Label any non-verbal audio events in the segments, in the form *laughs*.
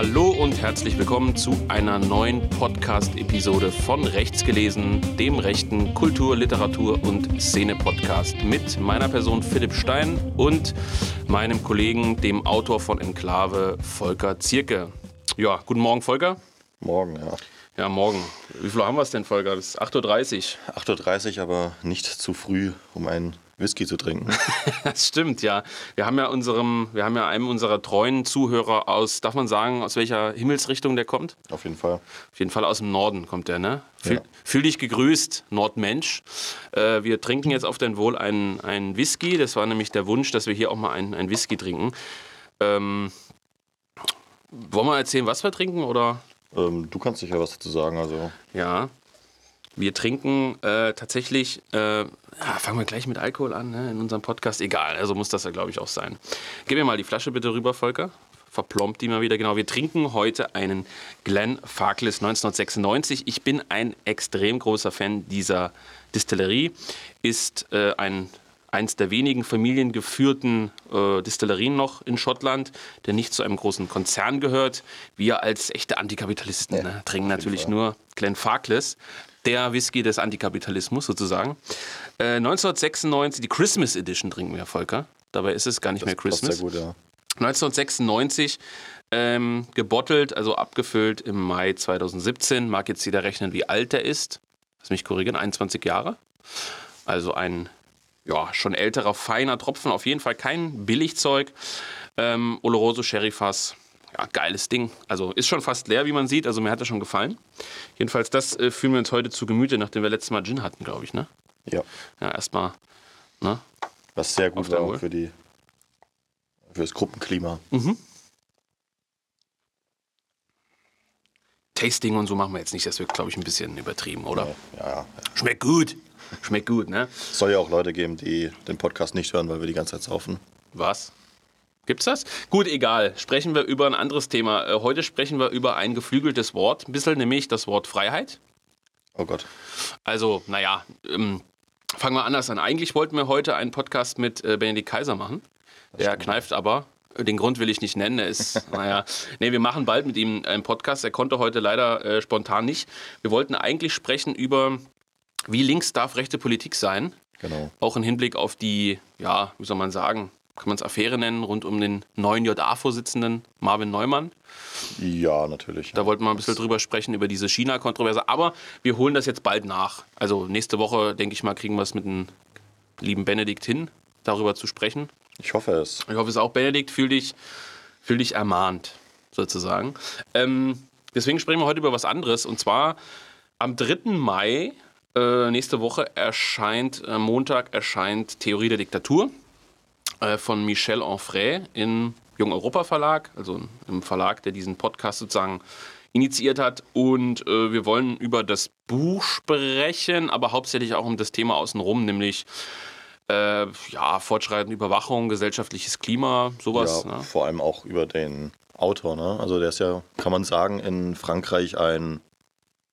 Hallo und herzlich willkommen zu einer neuen Podcast-Episode von Rechts gelesen, dem rechten Kultur-, Literatur- und Szene-Podcast mit meiner Person Philipp Stein und meinem Kollegen, dem Autor von Enklave, Volker Zierke. Ja, guten Morgen, Volker. Morgen, ja. Ja, morgen. Wie viel haben wir es denn, Volker? Das ist 8.30 Uhr. 8.30 Uhr, aber nicht zu früh, um einen Whisky zu trinken. *laughs* das stimmt, ja. Wir haben ja unserem, wir haben ja einem unserer treuen Zuhörer aus, darf man sagen, aus welcher Himmelsrichtung der kommt? Auf jeden Fall. Auf jeden Fall aus dem Norden kommt der, ne? Fühl, ja. fühl dich gegrüßt, Nordmensch. Äh, wir trinken jetzt auf dein Wohl einen, einen Whisky. Das war nämlich der Wunsch, dass wir hier auch mal einen, einen Whisky trinken. Ähm, wollen wir erzählen, was wir trinken, oder? Ähm, du kannst sicher was dazu sagen. Also. Ja. Wir trinken äh, tatsächlich, äh, ja, fangen wir gleich mit Alkohol an ne, in unserem Podcast. Egal, also muss das ja, glaube ich, auch sein. Gib mir mal die Flasche bitte rüber, Volker. Verplombt die mal wieder. Genau, wir trinken heute einen Glen Farkless 1996. Ich bin ein extrem großer Fan dieser Distillerie. Ist äh, ein eins der wenigen familiengeführten äh, Distillerien noch in Schottland, der nicht zu einem großen Konzern gehört. Wir als echte Antikapitalisten ja, ne, trinken natürlich Fall. nur Glenfarclas, der Whisky des Antikapitalismus sozusagen. Äh, 1996, die Christmas Edition trinken wir, Volker. Dabei ist es gar nicht das mehr Christmas. Sehr gut, ja. 1996 ähm, gebottelt, also abgefüllt im Mai 2017. Mag jetzt jeder rechnen, wie alt er ist. Lass mich korrigieren, 21 Jahre. Also ein ja, schon älterer, feiner Tropfen. Auf jeden Fall kein Billigzeug. Ähm, Oloroso Sherry Fass. Ja, geiles Ding. Also ist schon fast leer, wie man sieht. Also mir hat er schon gefallen. Jedenfalls, das äh, fühlen wir uns heute zu Gemüte, nachdem wir letztes Mal Gin hatten, glaube ich, ne? Ja. Ja, erstmal, ne? Was sehr gut war für die für das Gruppenklima. Mhm. Tasting und so machen wir jetzt nicht. Das wird, glaube ich, ein bisschen übertrieben, oder? Ja, ja, ja. Schmeckt gut. Schmeckt gut, ne? Es soll ja auch Leute geben, die den Podcast nicht hören, weil wir die ganze Zeit saufen. Was? Gibt's das? Gut, egal. Sprechen wir über ein anderes Thema. Äh, heute sprechen wir über ein geflügeltes Wort, ein bisschen, nämlich das Wort Freiheit. Oh Gott. Also, naja, ähm, fangen wir anders an. Eigentlich wollten wir heute einen Podcast mit äh, Benedikt Kaiser machen. Das Der kneift aber. Den Grund will ich nicht nennen. Er ist, *laughs* naja, nee, wir machen bald mit ihm einen Podcast. Er konnte heute leider äh, spontan nicht. Wir wollten eigentlich sprechen über wie links darf rechte Politik sein? Genau. Auch im Hinblick auf die, ja, wie soll man sagen, kann man es Affäre nennen, rund um den neuen JA-Vorsitzenden Marvin Neumann. Ja, natürlich. Da ja. wollten wir ein bisschen drüber sprechen, über diese China-Kontroverse. Aber wir holen das jetzt bald nach. Also nächste Woche, denke ich mal, kriegen wir es mit dem lieben Benedikt hin, darüber zu sprechen. Ich hoffe es. Ich hoffe es auch. Benedikt, fühl dich, fühl dich ermahnt, sozusagen. Ähm, deswegen sprechen wir heute über was anderes. Und zwar am 3. Mai äh, nächste Woche erscheint, äh, Montag erscheint Theorie der Diktatur äh, von Michel Onfray im Jung Europa Verlag, also im Verlag, der diesen Podcast sozusagen initiiert hat. Und äh, wir wollen über das Buch sprechen, aber hauptsächlich auch um das Thema außenrum, nämlich äh, ja, fortschreitende Überwachung, gesellschaftliches Klima, sowas. Ja, ne? Vor allem auch über den Autor. Ne? Also der ist ja, kann man sagen, in Frankreich ein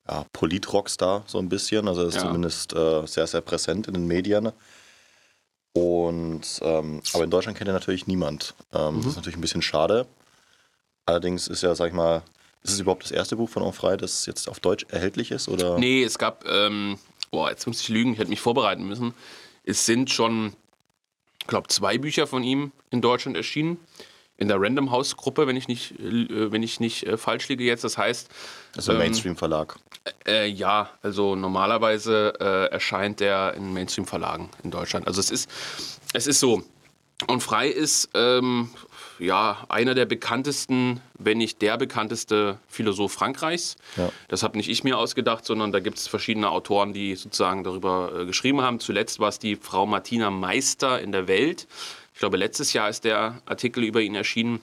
ja, Polit-Rockstar so ein bisschen. Also er ist ja. zumindest äh, sehr, sehr präsent in den Medien. Und ähm, aber in Deutschland kennt er natürlich niemand. Ähm, mhm. Das ist natürlich ein bisschen schade. Allerdings ist ja, sag ich mal, ist es überhaupt das erste Buch von Onfrei, das jetzt auf Deutsch erhältlich ist? Oder? Nee, es gab, ähm, boah, jetzt muss ich lügen, ich hätte mich vorbereiten müssen. Es sind schon, ich glaube, zwei Bücher von ihm in Deutschland erschienen in der Random House Gruppe, wenn ich nicht, äh, wenn ich nicht äh, falsch liege jetzt. Das heißt. Also ähm, Mainstream Verlag. Äh, ja, also normalerweise äh, erscheint der in Mainstream Verlagen in Deutschland. Also es ist, es ist so. Und Frei ist ähm, ja einer der bekanntesten, wenn nicht der bekannteste Philosoph Frankreichs. Ja. Das habe nicht ich mir ausgedacht, sondern da gibt es verschiedene Autoren, die sozusagen darüber äh, geschrieben haben. Zuletzt war es die Frau Martina Meister in der Welt ich glaube, letztes Jahr ist der Artikel über ihn erschienen.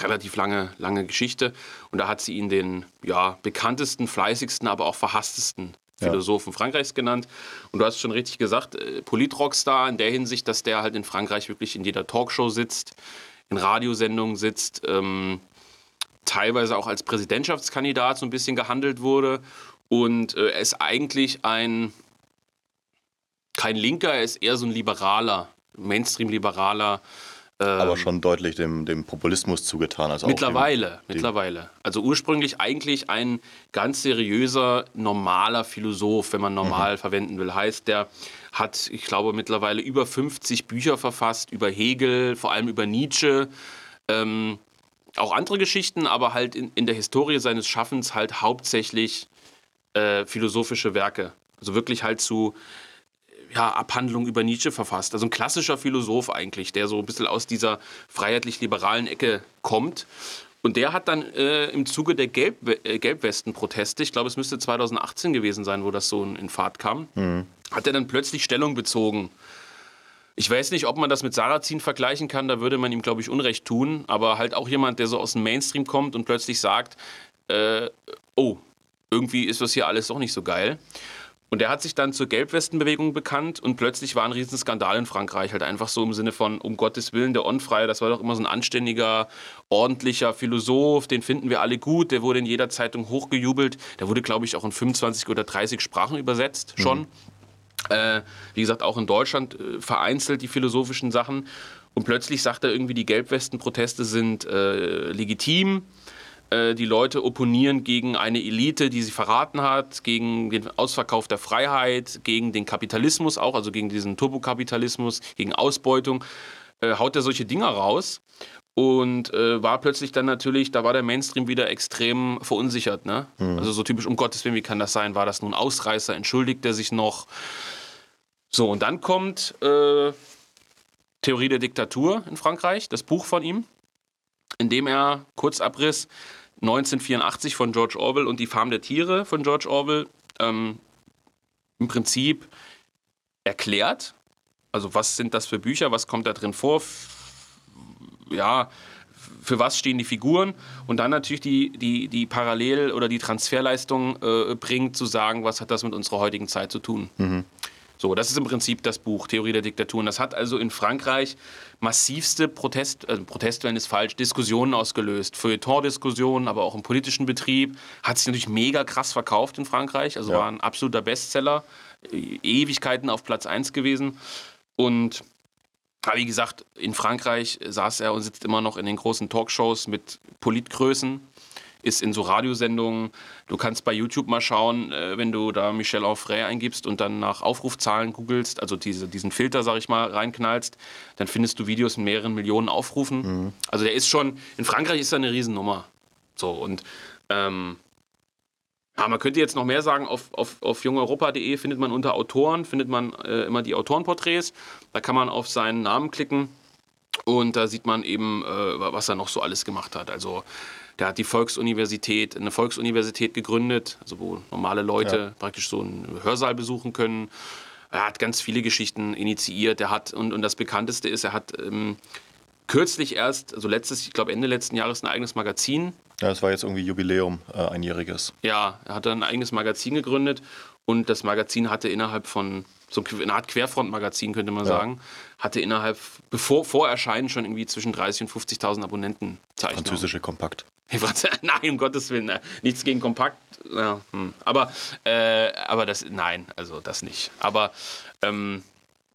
Relativ lange, lange Geschichte. Und da hat sie ihn den ja, bekanntesten, fleißigsten, aber auch verhasstesten Philosophen ja. Frankreichs genannt. Und du hast schon richtig gesagt, äh, Politrockstar in der Hinsicht, dass der halt in Frankreich wirklich in jeder Talkshow sitzt, in Radiosendungen sitzt, ähm, teilweise auch als Präsidentschaftskandidat so ein bisschen gehandelt wurde. Und äh, er ist eigentlich ein, kein Linker, er ist eher so ein Liberaler Mainstream-liberaler aber schon deutlich dem, dem Populismus zugetan. Also mittlerweile, dem, mittlerweile. Also ursprünglich eigentlich ein ganz seriöser, normaler Philosoph, wenn man normal mhm. verwenden will. Heißt, der hat, ich glaube, mittlerweile über 50 Bücher verfasst über Hegel, vor allem über Nietzsche. Ähm, auch andere Geschichten, aber halt in, in der Historie seines Schaffens halt hauptsächlich äh, philosophische Werke. Also wirklich halt zu ja, Abhandlungen über Nietzsche verfasst. Also ein klassischer Philosoph eigentlich, der so ein bisschen aus dieser freiheitlich-liberalen Ecke kommt. Und der hat dann äh, im Zuge der Gelb äh, Gelbwesten-Proteste, ich glaube, es müsste 2018 gewesen sein, wo das so in, in Fahrt kam, mhm. hat er dann plötzlich Stellung bezogen. Ich weiß nicht, ob man das mit Sarrazin vergleichen kann, da würde man ihm, glaube ich, Unrecht tun. Aber halt auch jemand, der so aus dem Mainstream kommt und plötzlich sagt, äh, oh, irgendwie ist das hier alles doch nicht so geil. Und der hat sich dann zur Gelbwestenbewegung bekannt und plötzlich war ein Riesenskandal in Frankreich. Halt einfach so im Sinne von, um Gottes Willen, der Onfreie, das war doch immer so ein anständiger, ordentlicher Philosoph, den finden wir alle gut. Der wurde in jeder Zeitung hochgejubelt. Der wurde, glaube ich, auch in 25 oder 30 Sprachen übersetzt schon. Mhm. Äh, wie gesagt, auch in Deutschland äh, vereinzelt die philosophischen Sachen. Und plötzlich sagt er irgendwie, die Gelbwesten-Proteste sind äh, legitim äh, die Leute opponieren gegen eine Elite, die sie verraten hat, gegen den Ausverkauf der Freiheit, gegen den Kapitalismus auch, also gegen diesen Turbokapitalismus, gegen Ausbeutung, äh, haut er solche Dinger raus und äh, war plötzlich dann natürlich, da war der Mainstream wieder extrem verunsichert. Ne? Mhm. Also so typisch, um Gottes Willen, wie kann das sein? War das nun Ausreißer? Entschuldigt er sich noch? So, und dann kommt äh, Theorie der Diktatur in Frankreich, das Buch von ihm, in dem er, Kurzabriss, 1984 von George Orwell und Die Farm der Tiere von George Orwell ähm, im Prinzip erklärt. Also was sind das für Bücher, was kommt da drin vor? Ja, für was stehen die Figuren und dann natürlich die, die, die Parallel- oder die Transferleistung äh, bringt, zu sagen, was hat das mit unserer heutigen Zeit zu tun. Mhm. So, das ist im Prinzip das Buch Theorie der Diktatur. Und das hat also in Frankreich massivste Protest, äh, Protestwellen ist falsch, Diskussionen ausgelöst. Feuilleton-Diskussionen, aber auch im politischen Betrieb. Hat sich natürlich mega krass verkauft in Frankreich. Also ja. war ein absoluter Bestseller. Ewigkeiten auf Platz 1 gewesen. Und wie gesagt, in Frankreich saß er und sitzt immer noch in den großen Talkshows mit Politgrößen ist in so Radiosendungen. Du kannst bei YouTube mal schauen, äh, wenn du da Michel Onfray eingibst und dann nach Aufrufzahlen googelst, also diese, diesen Filter, sag ich mal, reinknallst, dann findest du Videos mit mehreren Millionen Aufrufen. Mhm. Also der ist schon, in Frankreich ist er eine Riesennummer. So und ähm, ja, man könnte jetzt noch mehr sagen, auf, auf, auf jungeuropa.de findet man unter Autoren, findet man äh, immer die Autorenporträts. Da kann man auf seinen Namen klicken und da sieht man eben, äh, was er noch so alles gemacht hat. Also der hat die Volksuniversität, eine Volksuniversität gegründet, also wo normale Leute ja. praktisch so einen Hörsaal besuchen können. Er hat ganz viele Geschichten initiiert. Er hat, und, und das bekannteste ist, er hat ähm, kürzlich erst, also letztes, ich glaube Ende letzten Jahres, ein eigenes Magazin. Ja, das war jetzt irgendwie Jubiläum, äh, einjähriges. Ja, er hat dann ein eigenes Magazin gegründet und das Magazin hatte innerhalb von so eine Art Querfront-Magazin, könnte man ja. sagen, hatte innerhalb, bevor vor Erscheinen schon irgendwie zwischen 30 und 50.000 Abonnenten zeichnet. Französische Kompakt. *laughs* Nein, um Gottes Willen, ne. nichts gegen Kompakt. Ja, hm. aber, äh, aber das, nein, also das nicht. Aber ähm,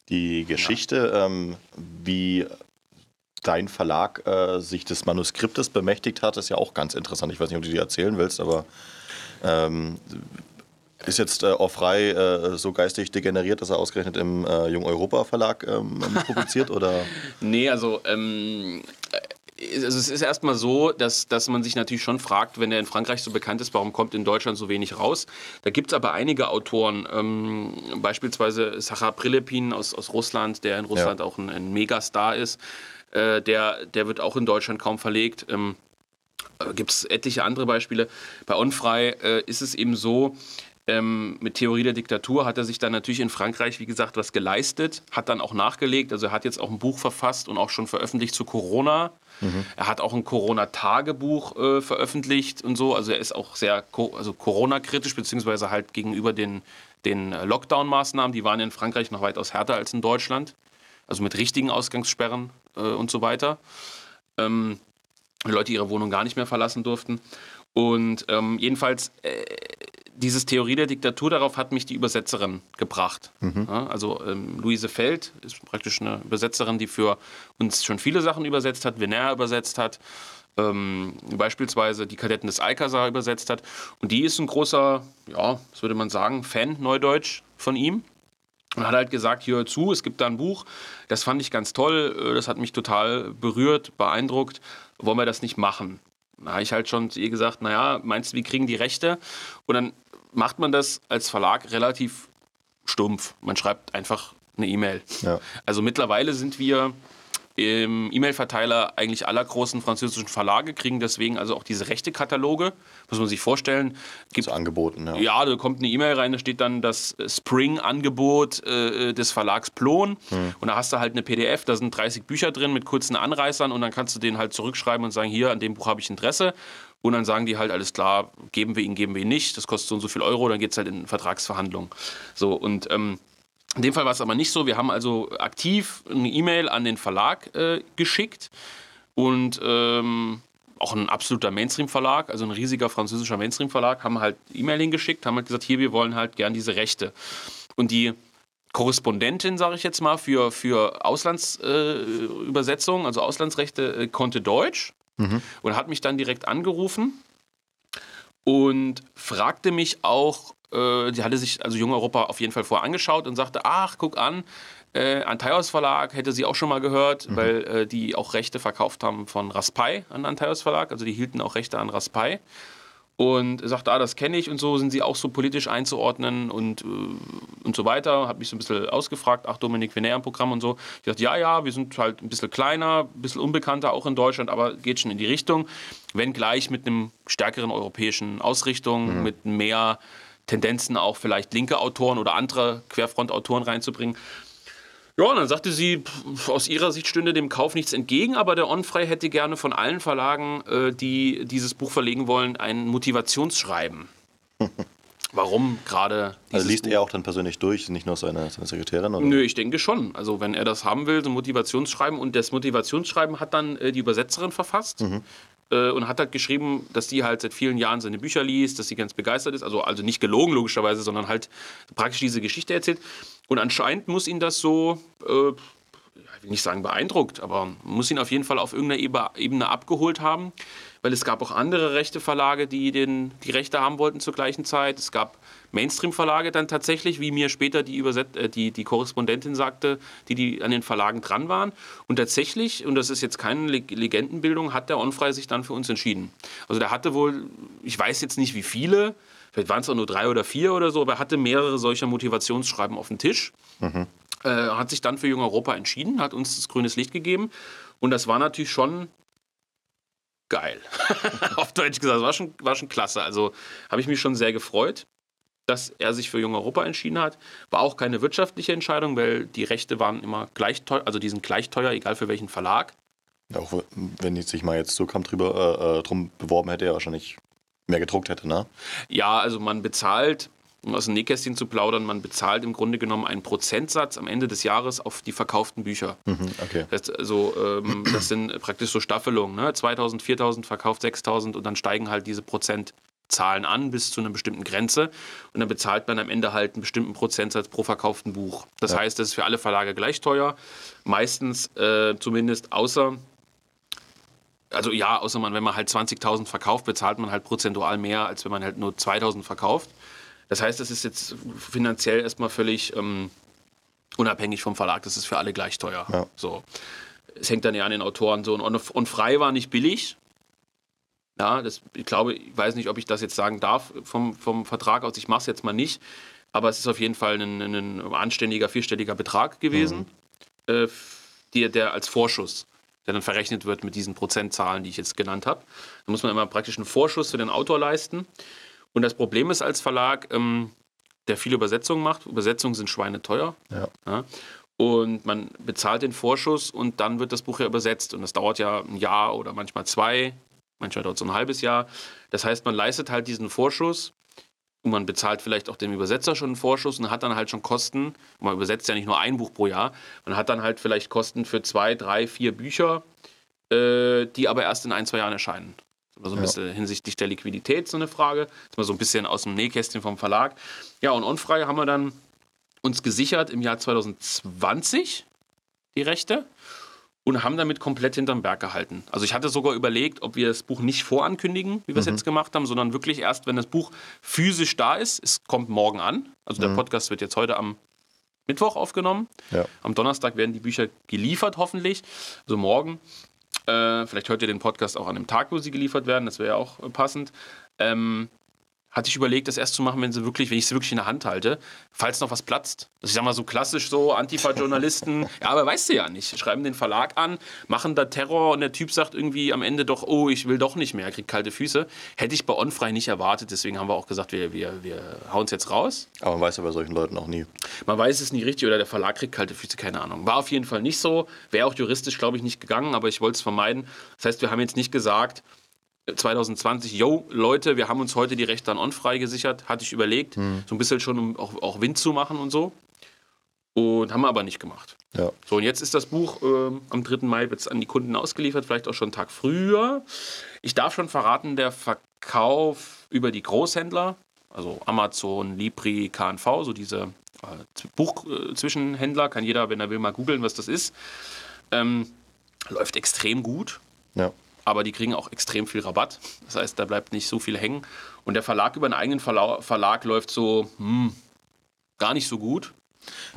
die Geschichte, ja. ähm, wie dein Verlag äh, sich des Manuskriptes bemächtigt hat, ist ja auch ganz interessant. Ich weiß nicht, ob du die erzählen willst, aber ähm, ist jetzt äh, frei äh, so geistig degeneriert, dass er ausgerechnet im äh, Jung Europa Verlag ähm, *laughs* publiziert? oder? Nee, also ähm, also es ist erstmal so, dass, dass man sich natürlich schon fragt, wenn er in Frankreich so bekannt ist, warum kommt in Deutschland so wenig raus? Da gibt es aber einige Autoren, ähm, beispielsweise Sacha Prilepin aus, aus Russland, der in Russland ja. auch ein, ein Megastar ist. Äh, der, der wird auch in Deutschland kaum verlegt. Ähm, äh, gibt es etliche andere Beispiele. Bei Onfrei äh, ist es eben so, ähm, mit Theorie der Diktatur hat er sich dann natürlich in Frankreich, wie gesagt, was geleistet, hat dann auch nachgelegt. Also er hat jetzt auch ein Buch verfasst und auch schon veröffentlicht zu Corona. Mhm. Er hat auch ein Corona-Tagebuch äh, veröffentlicht und so. Also er ist auch sehr also Corona-kritisch, beziehungsweise halt gegenüber den, den Lockdown-Maßnahmen. Die waren in Frankreich noch weitaus härter als in Deutschland. Also mit richtigen Ausgangssperren äh, und so weiter. Ähm, Leute ihre Wohnung gar nicht mehr verlassen durften. Und ähm, jedenfalls, äh, dieses Theorie der Diktatur, darauf hat mich die Übersetzerin gebracht. Mhm. Ja, also ähm, Luise Feld ist praktisch eine Übersetzerin, die für uns schon viele Sachen übersetzt hat, Venner übersetzt hat, ähm, beispielsweise die Kadetten des Alcazar übersetzt hat. Und die ist ein großer, ja, was würde man sagen, Fan, Neudeutsch von ihm. Und hat halt gesagt, hör zu, es gibt da ein Buch, das fand ich ganz toll, äh, das hat mich total berührt, beeindruckt, wollen wir das nicht machen? Da habe ich halt schon zu ihr gesagt, naja, meinst du, wir kriegen die Rechte? Und dann macht man das als Verlag relativ stumpf. Man schreibt einfach eine E-Mail. Ja. Also mittlerweile sind wir im E-Mail-Verteiler eigentlich aller großen französischen Verlage, kriegen deswegen also auch diese Rechte-Kataloge, muss man sich vorstellen. Gibt so angeboten, ja. Ja, da kommt eine E-Mail rein, da steht dann das Spring-Angebot äh, des Verlags Plon hm. und da hast du halt eine PDF, da sind 30 Bücher drin mit kurzen Anreißern und dann kannst du den halt zurückschreiben und sagen, hier, an dem Buch habe ich Interesse und dann sagen die halt, alles klar, geben wir ihn, geben wir ihn nicht, das kostet so und so viel Euro, dann geht es halt in Vertragsverhandlungen. So, und ähm, in dem Fall war es aber nicht so. Wir haben also aktiv eine E-Mail an den Verlag äh, geschickt und ähm, auch ein absoluter Mainstream-Verlag, also ein riesiger französischer Mainstream-Verlag, haben halt E-Mail hingeschickt, haben halt gesagt, hier, wir wollen halt gern diese Rechte. Und die Korrespondentin, sage ich jetzt mal, für, für Auslandsübersetzungen, äh, also Auslandsrechte, äh, konnte Deutsch mhm. und hat mich dann direkt angerufen und fragte mich auch, äh, die hatte sich also Jung Europa auf jeden Fall vorher angeschaut und sagte, ach, guck an, äh, Antaios Verlag hätte sie auch schon mal gehört, mhm. weil äh, die auch Rechte verkauft haben von Raspai an Antaios Verlag, also die hielten auch Rechte an Raspai und sagte, ah, das kenne ich und so sind sie auch so politisch einzuordnen und, äh, und so weiter. Hat mich so ein bisschen ausgefragt, ach, Dominik Venner im Programm und so. Ich dachte, ja, ja, wir sind halt ein bisschen kleiner, ein bisschen unbekannter, auch in Deutschland, aber geht schon in die Richtung. Wenn gleich mit einem stärkeren europäischen Ausrichtung, mhm. mit mehr Tendenzen auch vielleicht linke Autoren oder andere Querfrontautoren reinzubringen. Ja, und dann sagte sie, aus ihrer Sicht stünde dem Kauf nichts entgegen, aber der Onfrei hätte gerne von allen Verlagen, äh, die dieses Buch verlegen wollen, ein Motivationsschreiben. *laughs* Warum gerade Also liest Buch? er auch dann persönlich durch, nicht nur seine, seine Sekretärin? Oder? Nö, ich denke schon. Also wenn er das haben will, so ein Motivationsschreiben und das Motivationsschreiben hat dann äh, die Übersetzerin verfasst. Mhm. Äh, und hat halt geschrieben, dass die halt seit vielen Jahren seine Bücher liest, dass sie ganz begeistert ist. Also, also nicht gelogen logischerweise, sondern halt praktisch diese Geschichte erzählt. Und anscheinend muss ihn das so, äh, ich will nicht sagen beeindruckt, aber muss ihn auf jeden Fall auf irgendeiner Ebene abgeholt haben weil es gab auch andere rechte Verlage, die den, die Rechte haben wollten zur gleichen Zeit. Es gab Mainstream-Verlage dann tatsächlich, wie mir später die, Überset äh, die, die Korrespondentin sagte, die, die an den Verlagen dran waren. Und tatsächlich, und das ist jetzt keine Legendenbildung, hat der Onfrei sich dann für uns entschieden. Also der hatte wohl, ich weiß jetzt nicht wie viele, vielleicht waren es auch nur drei oder vier oder so, aber er hatte mehrere solcher Motivationsschreiben auf dem Tisch. Mhm. Äh, hat sich dann für Jung Europa entschieden, hat uns das grünes Licht gegeben. Und das war natürlich schon geil. *laughs* Auf Deutsch gesagt, war schon, war schon klasse. Also habe ich mich schon sehr gefreut, dass er sich für Jung Europa entschieden hat. War auch keine wirtschaftliche Entscheidung, weil die Rechte waren immer gleich teuer, also die sind gleich teuer, egal für welchen Verlag. Auch wenn ich sich mal jetzt so kam drüber äh, äh, drum beworben hätte, er wahrscheinlich mehr gedruckt hätte, ne? Ja, also man bezahlt um aus dem Nähkästchen zu plaudern, man bezahlt im Grunde genommen einen Prozentsatz am Ende des Jahres auf die verkauften Bücher. Mhm, okay. das, also, ähm, das sind praktisch so Staffelungen. Ne? 2000, 4000 verkauft 6000 und dann steigen halt diese Prozentzahlen an bis zu einer bestimmten Grenze. Und dann bezahlt man am Ende halt einen bestimmten Prozentsatz pro verkauften Buch. Das ja. heißt, das ist für alle Verlage gleich teuer. Meistens äh, zumindest, außer also ja, außer man, wenn man halt 20.000 verkauft, bezahlt man halt prozentual mehr, als wenn man halt nur 2.000 verkauft. Das heißt, es ist jetzt finanziell erstmal völlig ähm, unabhängig vom Verlag. Das ist für alle gleich teuer. Ja. So. Es hängt dann ja an den Autoren so. Und, und frei war nicht billig. Ja, das, ich glaube, ich weiß nicht, ob ich das jetzt sagen darf vom, vom Vertrag aus. Ich mache es jetzt mal nicht. Aber es ist auf jeden Fall ein, ein anständiger, vierstelliger Betrag gewesen, mhm. äh, die, der als Vorschuss, der dann verrechnet wird mit diesen Prozentzahlen, die ich jetzt genannt habe. Da muss man immer praktisch einen Vorschuss für den Autor leisten. Und das Problem ist als Verlag, ähm, der viele Übersetzungen macht, Übersetzungen sind schweineteuer. Ja. ja. Und man bezahlt den Vorschuss und dann wird das Buch ja übersetzt. Und das dauert ja ein Jahr oder manchmal zwei, manchmal dauert es so ein halbes Jahr. Das heißt, man leistet halt diesen Vorschuss und man bezahlt vielleicht auch dem Übersetzer schon einen Vorschuss und hat dann halt schon Kosten. Man übersetzt ja nicht nur ein Buch pro Jahr. Man hat dann halt vielleicht Kosten für zwei, drei, vier Bücher, äh, die aber erst in ein, zwei Jahren erscheinen. Also ein bisschen hinsichtlich der Liquidität so eine Frage. Das ist mal so ein bisschen aus dem Nähkästchen vom Verlag. Ja, und Onfrei haben wir dann uns gesichert im Jahr 2020 die Rechte und haben damit komplett hinterm Berg gehalten. Also ich hatte sogar überlegt, ob wir das Buch nicht vorankündigen, wie wir es mhm. jetzt gemacht haben, sondern wirklich erst, wenn das Buch physisch da ist. Es kommt morgen an. Also der mhm. Podcast wird jetzt heute am Mittwoch aufgenommen. Ja. Am Donnerstag werden die Bücher geliefert, hoffentlich. Also morgen. Äh, vielleicht hört ihr den Podcast auch an dem Tag, wo sie geliefert werden. Das wäre ja auch passend. Ähm, hatte ich überlegt, das erst zu machen, wenn sie wirklich, wenn ich sie wirklich in der Hand halte, falls noch was platzt. Das ist ja mal so klassisch so Antifa-Journalisten. *laughs* ja, aber weißt du ja nicht. Schreiben den Verlag an, machen da Terror und der Typ sagt irgendwie am Ende doch, oh, ich will doch nicht mehr, kriegt kalte Füße. Hätte ich bei Onfrei nicht erwartet, deswegen haben wir auch gesagt, wir, wir, wir hauen es jetzt raus. Aber man weiß ja bei solchen Leuten auch nie. Man weiß es nie richtig oder der Verlag kriegt kalte Füße, keine Ahnung. War auf jeden Fall nicht so. Wäre auch juristisch, glaube ich, nicht gegangen, aber ich wollte es vermeiden. Das heißt, wir haben jetzt nicht gesagt, 2020, yo, Leute, wir haben uns heute die Rechte an On-Frei gesichert, hatte ich überlegt, hm. so ein bisschen schon, um auch, auch Wind zu machen und so. Und haben wir aber nicht gemacht. Ja. So, und jetzt ist das Buch äh, am 3. Mai jetzt an die Kunden ausgeliefert, vielleicht auch schon einen Tag früher. Ich darf schon verraten, der Verkauf über die Großhändler, also Amazon, Libri, KNV, so diese äh, Buchzwischenhändler, äh, kann jeder, wenn er will, mal googeln, was das ist, ähm, läuft extrem gut. Ja aber die kriegen auch extrem viel Rabatt. Das heißt, da bleibt nicht so viel hängen. Und der Verlag über einen eigenen Verlag, Verlag läuft so hm, gar nicht so gut.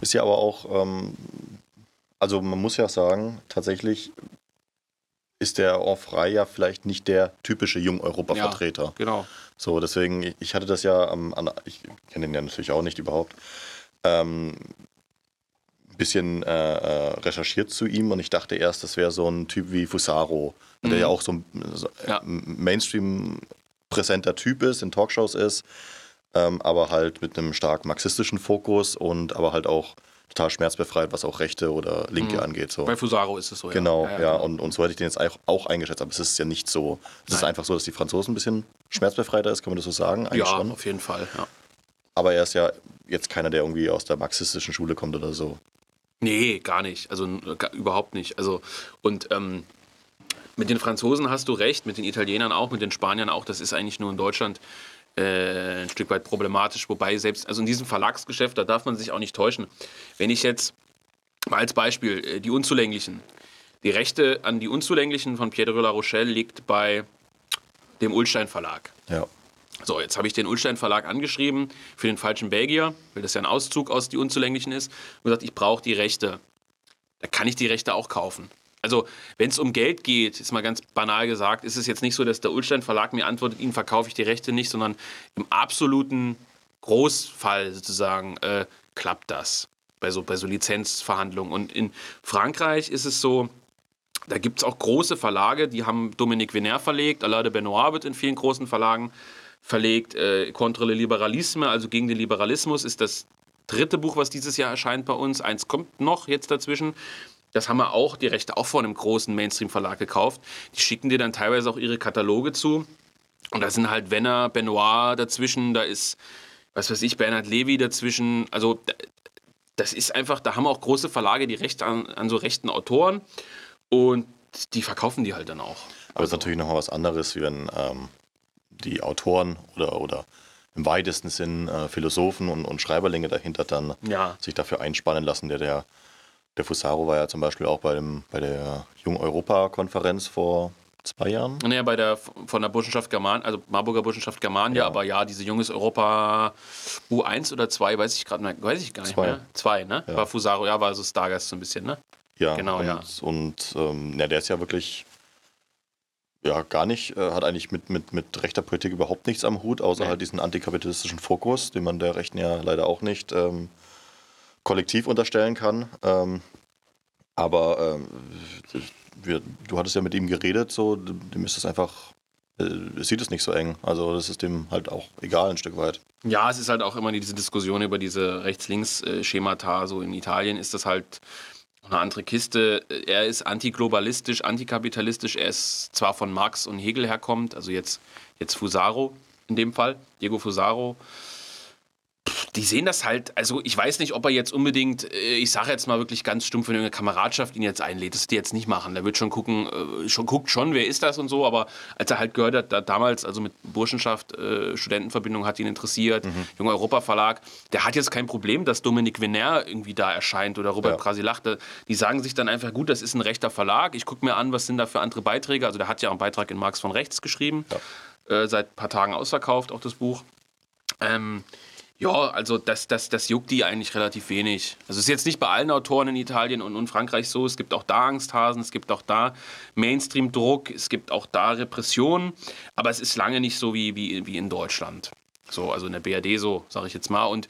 Ist ja aber auch, ähm, also man muss ja sagen, tatsächlich ist der Orfrei ja vielleicht nicht der typische Jung-Europa-Vertreter. Ja, genau. So, deswegen, ich hatte das ja, ähm, an, ich kenne den ja natürlich auch nicht überhaupt, ähm, bisschen äh, äh, recherchiert zu ihm und ich dachte erst, das wäre so ein Typ wie Fusaro, mhm. der ja auch so ein so ja. Mainstream präsenter Typ ist, in Talkshows ist, ähm, aber halt mit einem stark marxistischen Fokus und aber halt auch total schmerzbefreit, was auch Rechte oder Linke mhm. angeht. So. Bei Fusaro ist es so, Genau, ja, ja, ja. Genau. Und, und so hätte ich den jetzt auch eingeschätzt, aber es ist ja nicht so. Es ist einfach so, dass die Franzosen ein bisschen schmerzbefreiter ist, kann man das so sagen? Eigentlich ja, schon. auf jeden Fall, ja. Aber er ist ja jetzt keiner, der irgendwie aus der marxistischen Schule kommt oder so. Nee, gar nicht. Also gar, überhaupt nicht. Also und ähm, mit den Franzosen hast du recht, mit den Italienern auch, mit den Spaniern auch. Das ist eigentlich nur in Deutschland äh, ein Stück weit problematisch. Wobei selbst, also in diesem Verlagsgeschäft, da darf man sich auch nicht täuschen. Wenn ich jetzt mal als Beispiel äh, die Unzulänglichen, die Rechte an die Unzulänglichen von Pierre de la Rochelle liegt bei dem Ulstein Verlag. Ja. So, jetzt habe ich den Ulstein Verlag angeschrieben für den falschen Belgier, weil das ja ein Auszug aus die Unzulänglichen ist, und gesagt, ich brauche die Rechte. Da kann ich die Rechte auch kaufen. Also, wenn es um Geld geht, ist mal ganz banal gesagt, ist es jetzt nicht so, dass der Ulstein Verlag mir antwortet, Ihnen verkaufe ich die Rechte nicht, sondern im absoluten Großfall sozusagen äh, klappt das bei so, bei so Lizenzverhandlungen. Und in Frankreich ist es so, da gibt es auch große Verlage, die haben Dominique Venner verlegt, Alain de Benoit wird in vielen großen Verlagen verlegt. Äh, Contre le Liberalisme, also gegen den Liberalismus, ist das dritte Buch, was dieses Jahr erscheint bei uns. Eins kommt noch jetzt dazwischen. Das haben wir auch, die Rechte auch von einem großen Mainstream-Verlag gekauft. Die schicken dir dann teilweise auch ihre Kataloge zu. Und da sind halt Wenner, Benoit dazwischen, da ist, was weiß ich, Bernhard Levy dazwischen. Also das ist einfach, da haben auch große Verlage die Rechte an, an so rechten Autoren und die verkaufen die halt dann auch. Aber es ist natürlich noch mal was anderes, wie wenn ähm, die Autoren oder, oder im weitesten Sinn äh, Philosophen und, und Schreiberlinge dahinter dann ja. sich dafür einspannen lassen. Der, der, der Fusaro war ja zum Beispiel auch bei, dem, bei der Jung-Europa-Konferenz vor zwei Jahren. Naja, bei der von der Burschenschaft German, also Marburger Burschenschaft Germania, ja. aber ja, diese junges Europa U1 oder 2, weiß ich gerade weiß ich gar nicht zwei. mehr. Zwei, ne? Ja. War Fusaro, ja, war so Stargast so ein bisschen, ne? Ja, genau, und, ja. Und ähm, ja, der ist ja wirklich ja, gar nicht. Äh, hat eigentlich mit, mit, mit rechter Politik überhaupt nichts am Hut, außer nee. halt diesen antikapitalistischen Fokus, den man der Rechten ja leider auch nicht ähm, kollektiv unterstellen kann. Ähm, aber ähm, wir, du hattest ja mit ihm geredet, so, dem ist es einfach, äh, sieht es nicht so eng. Also das ist dem halt auch egal ein Stück weit. Ja, es ist halt auch immer diese Diskussion über diese Rechts-Links-Schemata. So in Italien ist das halt eine andere Kiste. Er ist antiglobalistisch, antikapitalistisch. Er ist zwar von Marx und Hegel herkommt, also jetzt, jetzt Fusaro in dem Fall, Diego Fusaro. Die sehen das halt, also ich weiß nicht, ob er jetzt unbedingt, äh, ich sage jetzt mal wirklich ganz stumpf, wenn eine Kameradschaft ihn jetzt einlädt, das die jetzt nicht machen. Der wird schon gucken, äh, schon guckt schon, wer ist das und so, aber als er halt gehört hat, da, damals, also mit Burschenschaft, äh, Studentenverbindung hat ihn interessiert, mhm. Junger Europa Verlag, der hat jetzt kein Problem, dass Dominik Venner irgendwie da erscheint oder Robert ja. Brasilach. Die sagen sich dann einfach, gut, das ist ein rechter Verlag, ich gucke mir an, was sind da für andere Beiträge. Also der hat ja einen Beitrag in Marx von Rechts geschrieben, ja. äh, seit ein paar Tagen ausverkauft, auch das Buch. Ähm, ja, also das, das, das juckt die eigentlich relativ wenig. Also es ist jetzt nicht bei allen Autoren in Italien und, und Frankreich so. Es gibt auch da Angsthasen, es gibt auch da Mainstream-Druck, es gibt auch da Repressionen. Aber es ist lange nicht so wie, wie, wie in Deutschland. So, also in der BRD so, sage ich jetzt mal. Und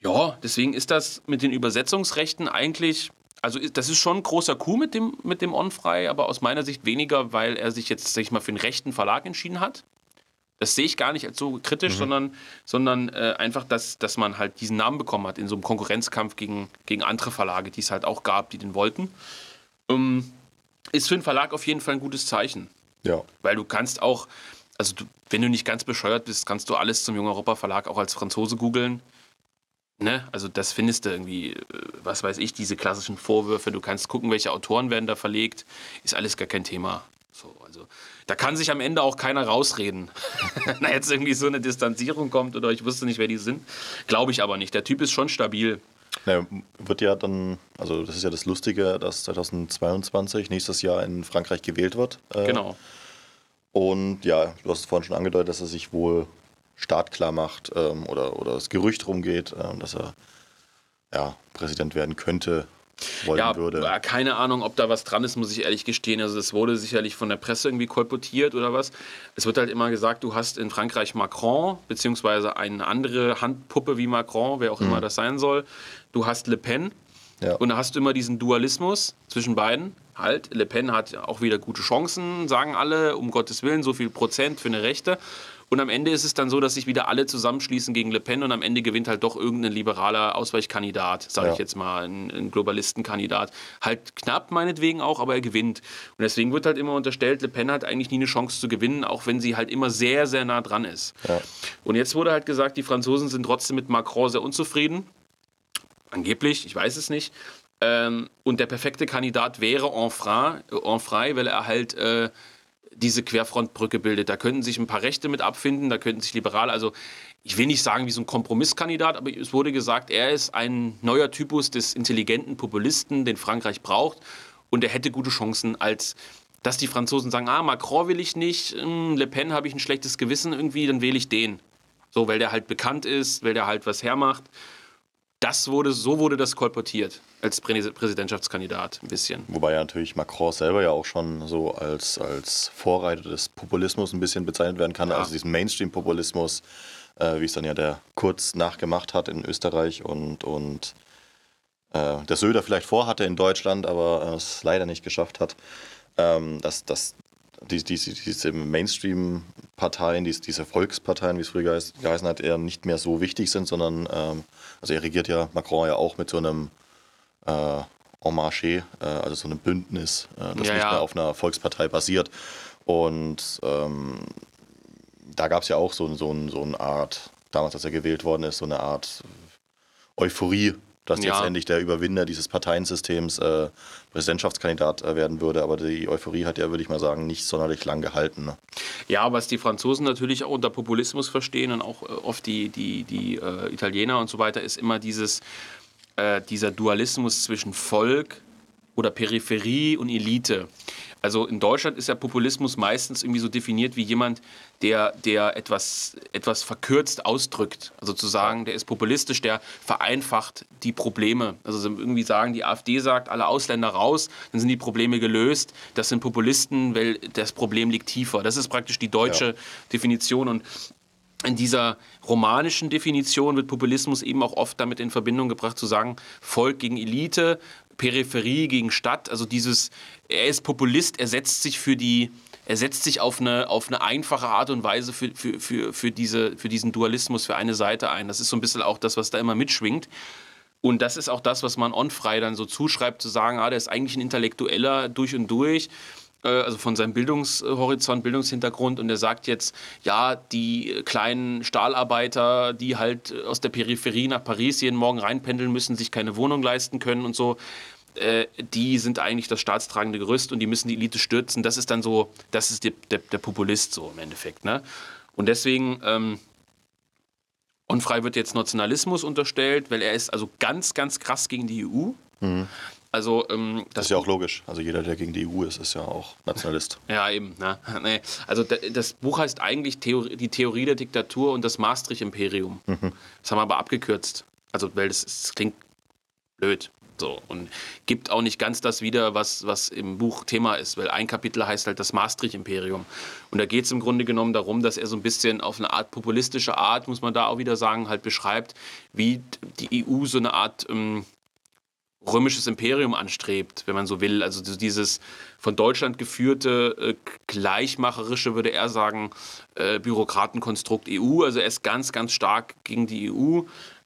ja, deswegen ist das mit den Übersetzungsrechten eigentlich also das ist schon ein großer Coup mit dem, mit dem On-Frei, aber aus meiner Sicht weniger, weil er sich jetzt, sag ich mal, für einen rechten Verlag entschieden hat. Das sehe ich gar nicht als so kritisch, mhm. sondern, sondern äh, einfach, dass, dass man halt diesen Namen bekommen hat in so einem Konkurrenzkampf gegen, gegen andere Verlage, die es halt auch gab, die den wollten. Ähm, ist für einen Verlag auf jeden Fall ein gutes Zeichen. Ja. Weil du kannst auch, also du, wenn du nicht ganz bescheuert bist, kannst du alles zum Jungen Europa Verlag auch als Franzose googeln. Ne? Also das findest du irgendwie, äh, was weiß ich, diese klassischen Vorwürfe. Du kannst gucken, welche Autoren werden da verlegt. Ist alles gar kein Thema. Da kann sich am Ende auch keiner rausreden. *laughs* Na, jetzt irgendwie so eine Distanzierung kommt oder ich wusste nicht, wer die sind. Glaube ich aber nicht. Der Typ ist schon stabil. Na, wird ja dann, also das ist ja das Lustige, dass 2022 nächstes Jahr in Frankreich gewählt wird. Äh, genau. Und ja, du hast es vorhin schon angedeutet, dass er sich wohl startklar macht ähm, oder, oder das Gerücht rumgeht, äh, dass er ja, Präsident werden könnte wollen ja, würde. Äh, keine Ahnung, ob da was dran ist, muss ich ehrlich gestehen. Also das wurde sicherlich von der Presse irgendwie kolportiert oder was. Es wird halt immer gesagt, du hast in Frankreich Macron, beziehungsweise eine andere Handpuppe wie Macron, wer auch mhm. immer das sein soll. Du hast Le Pen. Ja. Und da hast du immer diesen Dualismus zwischen beiden. Halt, Le Pen hat auch wieder gute Chancen, sagen alle, um Gottes Willen, so viel Prozent für eine Rechte. Und am Ende ist es dann so, dass sich wieder alle zusammenschließen gegen Le Pen und am Ende gewinnt halt doch irgendein liberaler Ausweichkandidat, sage ja. ich jetzt mal, ein, ein Globalistenkandidat. Halt knapp meinetwegen auch, aber er gewinnt. Und deswegen wird halt immer unterstellt, Le Pen hat eigentlich nie eine Chance zu gewinnen, auch wenn sie halt immer sehr, sehr nah dran ist. Ja. Und jetzt wurde halt gesagt, die Franzosen sind trotzdem mit Macron sehr unzufrieden. Angeblich, ich weiß es nicht. Ähm, und der perfekte Kandidat wäre Enfray, weil er halt äh, diese Querfrontbrücke bildet. Da könnten sich ein paar Rechte mit abfinden, da könnten sich Liberale, also ich will nicht sagen wie so ein Kompromisskandidat, aber es wurde gesagt, er ist ein neuer Typus des intelligenten Populisten, den Frankreich braucht und er hätte gute Chancen als dass die Franzosen sagen, ah, Macron will ich nicht, hm, Le Pen habe ich ein schlechtes Gewissen irgendwie, dann wähle ich den. So, weil der halt bekannt ist, weil der halt was hermacht. Das wurde, so wurde das kolportiert als Präsidentschaftskandidat ein bisschen. Wobei ja natürlich Macron selber ja auch schon so als, als Vorreiter des Populismus ein bisschen bezeichnet werden kann, ja. also diesen Mainstream-Populismus, äh, wie es dann ja der Kurz nachgemacht hat in Österreich und, und äh, der Söder vielleicht vorhatte in Deutschland, aber es leider nicht geschafft hat. Ähm, dass, dass die, die, diese Mainstream-Parteien, diese, diese Volksparteien, wie es früher geheißen hat, eher nicht mehr so wichtig sind, sondern ähm, also er regiert ja Macron ja auch mit so einem äh, en marché, äh, also so einem Bündnis, äh, das ja, nicht ja. mehr auf einer Volkspartei basiert. Und ähm, da gab es ja auch so, so, so eine Art, damals als er gewählt worden ist, so eine Art Euphorie dass ja. jetzt endlich der Überwinder dieses Parteiensystems äh, Präsidentschaftskandidat äh, werden würde. Aber die Euphorie hat ja, würde ich mal sagen, nicht sonderlich lang gehalten. Ne? Ja, was die Franzosen natürlich auch unter Populismus verstehen und auch äh, oft die, die, die äh, Italiener und so weiter, ist immer dieses, äh, dieser Dualismus zwischen Volk oder Peripherie und Elite. Also in Deutschland ist ja Populismus meistens irgendwie so definiert wie jemand, der, der etwas, etwas verkürzt ausdrückt. Also zu sagen, der ist populistisch, der vereinfacht die Probleme. Also irgendwie sagen, die AfD sagt, alle Ausländer raus, dann sind die Probleme gelöst. Das sind Populisten, weil das Problem liegt tiefer. Das ist praktisch die deutsche ja. Definition. Und in dieser romanischen Definition wird Populismus eben auch oft damit in Verbindung gebracht, zu sagen, Volk gegen Elite, Peripherie gegen Stadt. Also dieses, er ist Populist, er setzt sich für die, er setzt sich auf eine, auf eine einfache Art und Weise für, für, für, für, diese, für diesen Dualismus, für eine Seite ein. Das ist so ein bisschen auch das, was da immer mitschwingt. Und das ist auch das, was man Onfrei dann so zuschreibt, zu sagen, ah, der ist eigentlich ein Intellektueller durch und durch also von seinem Bildungshorizont, Bildungshintergrund und er sagt jetzt, ja, die kleinen Stahlarbeiter, die halt aus der Peripherie nach Paris jeden Morgen reinpendeln müssen, sich keine Wohnung leisten können und so, äh, die sind eigentlich das staatstragende Gerüst und die müssen die Elite stürzen. Das ist dann so, das ist der, der, der Populist so im Endeffekt. Ne? Und deswegen, ähm, Unfrei wird jetzt Nationalismus unterstellt, weil er ist also ganz, ganz krass gegen die EU. Mhm. Also, ähm, das, das, ist ja auch logisch. Also jeder, der gegen die EU ist, ist ja auch Nationalist. *laughs* Ja, eben. Ne? *laughs* Nee. Also das Buch heißt eigentlich Theorie, die Theorie der Diktatur und das Maastricht-Imperium. Mhm. Das haben wir aber abgekürzt. Also, weil das, das klingt blöd. So, und gibt auch nicht ganz das wieder, was, was im Buch Thema ist, weil ein Kapitel heißt halt das Maastricht-Imperium. Und da geht es im Grunde genommen darum, dass er so ein bisschen auf eine Art populistische Art, muss man da auch wieder sagen, halt beschreibt, wie die EU so eine Art ähm, römisches Imperium anstrebt, wenn man so will. Also dieses von Deutschland geführte, äh, gleichmacherische, würde er sagen, äh, Bürokratenkonstrukt EU. Also er ist ganz, ganz stark gegen die EU.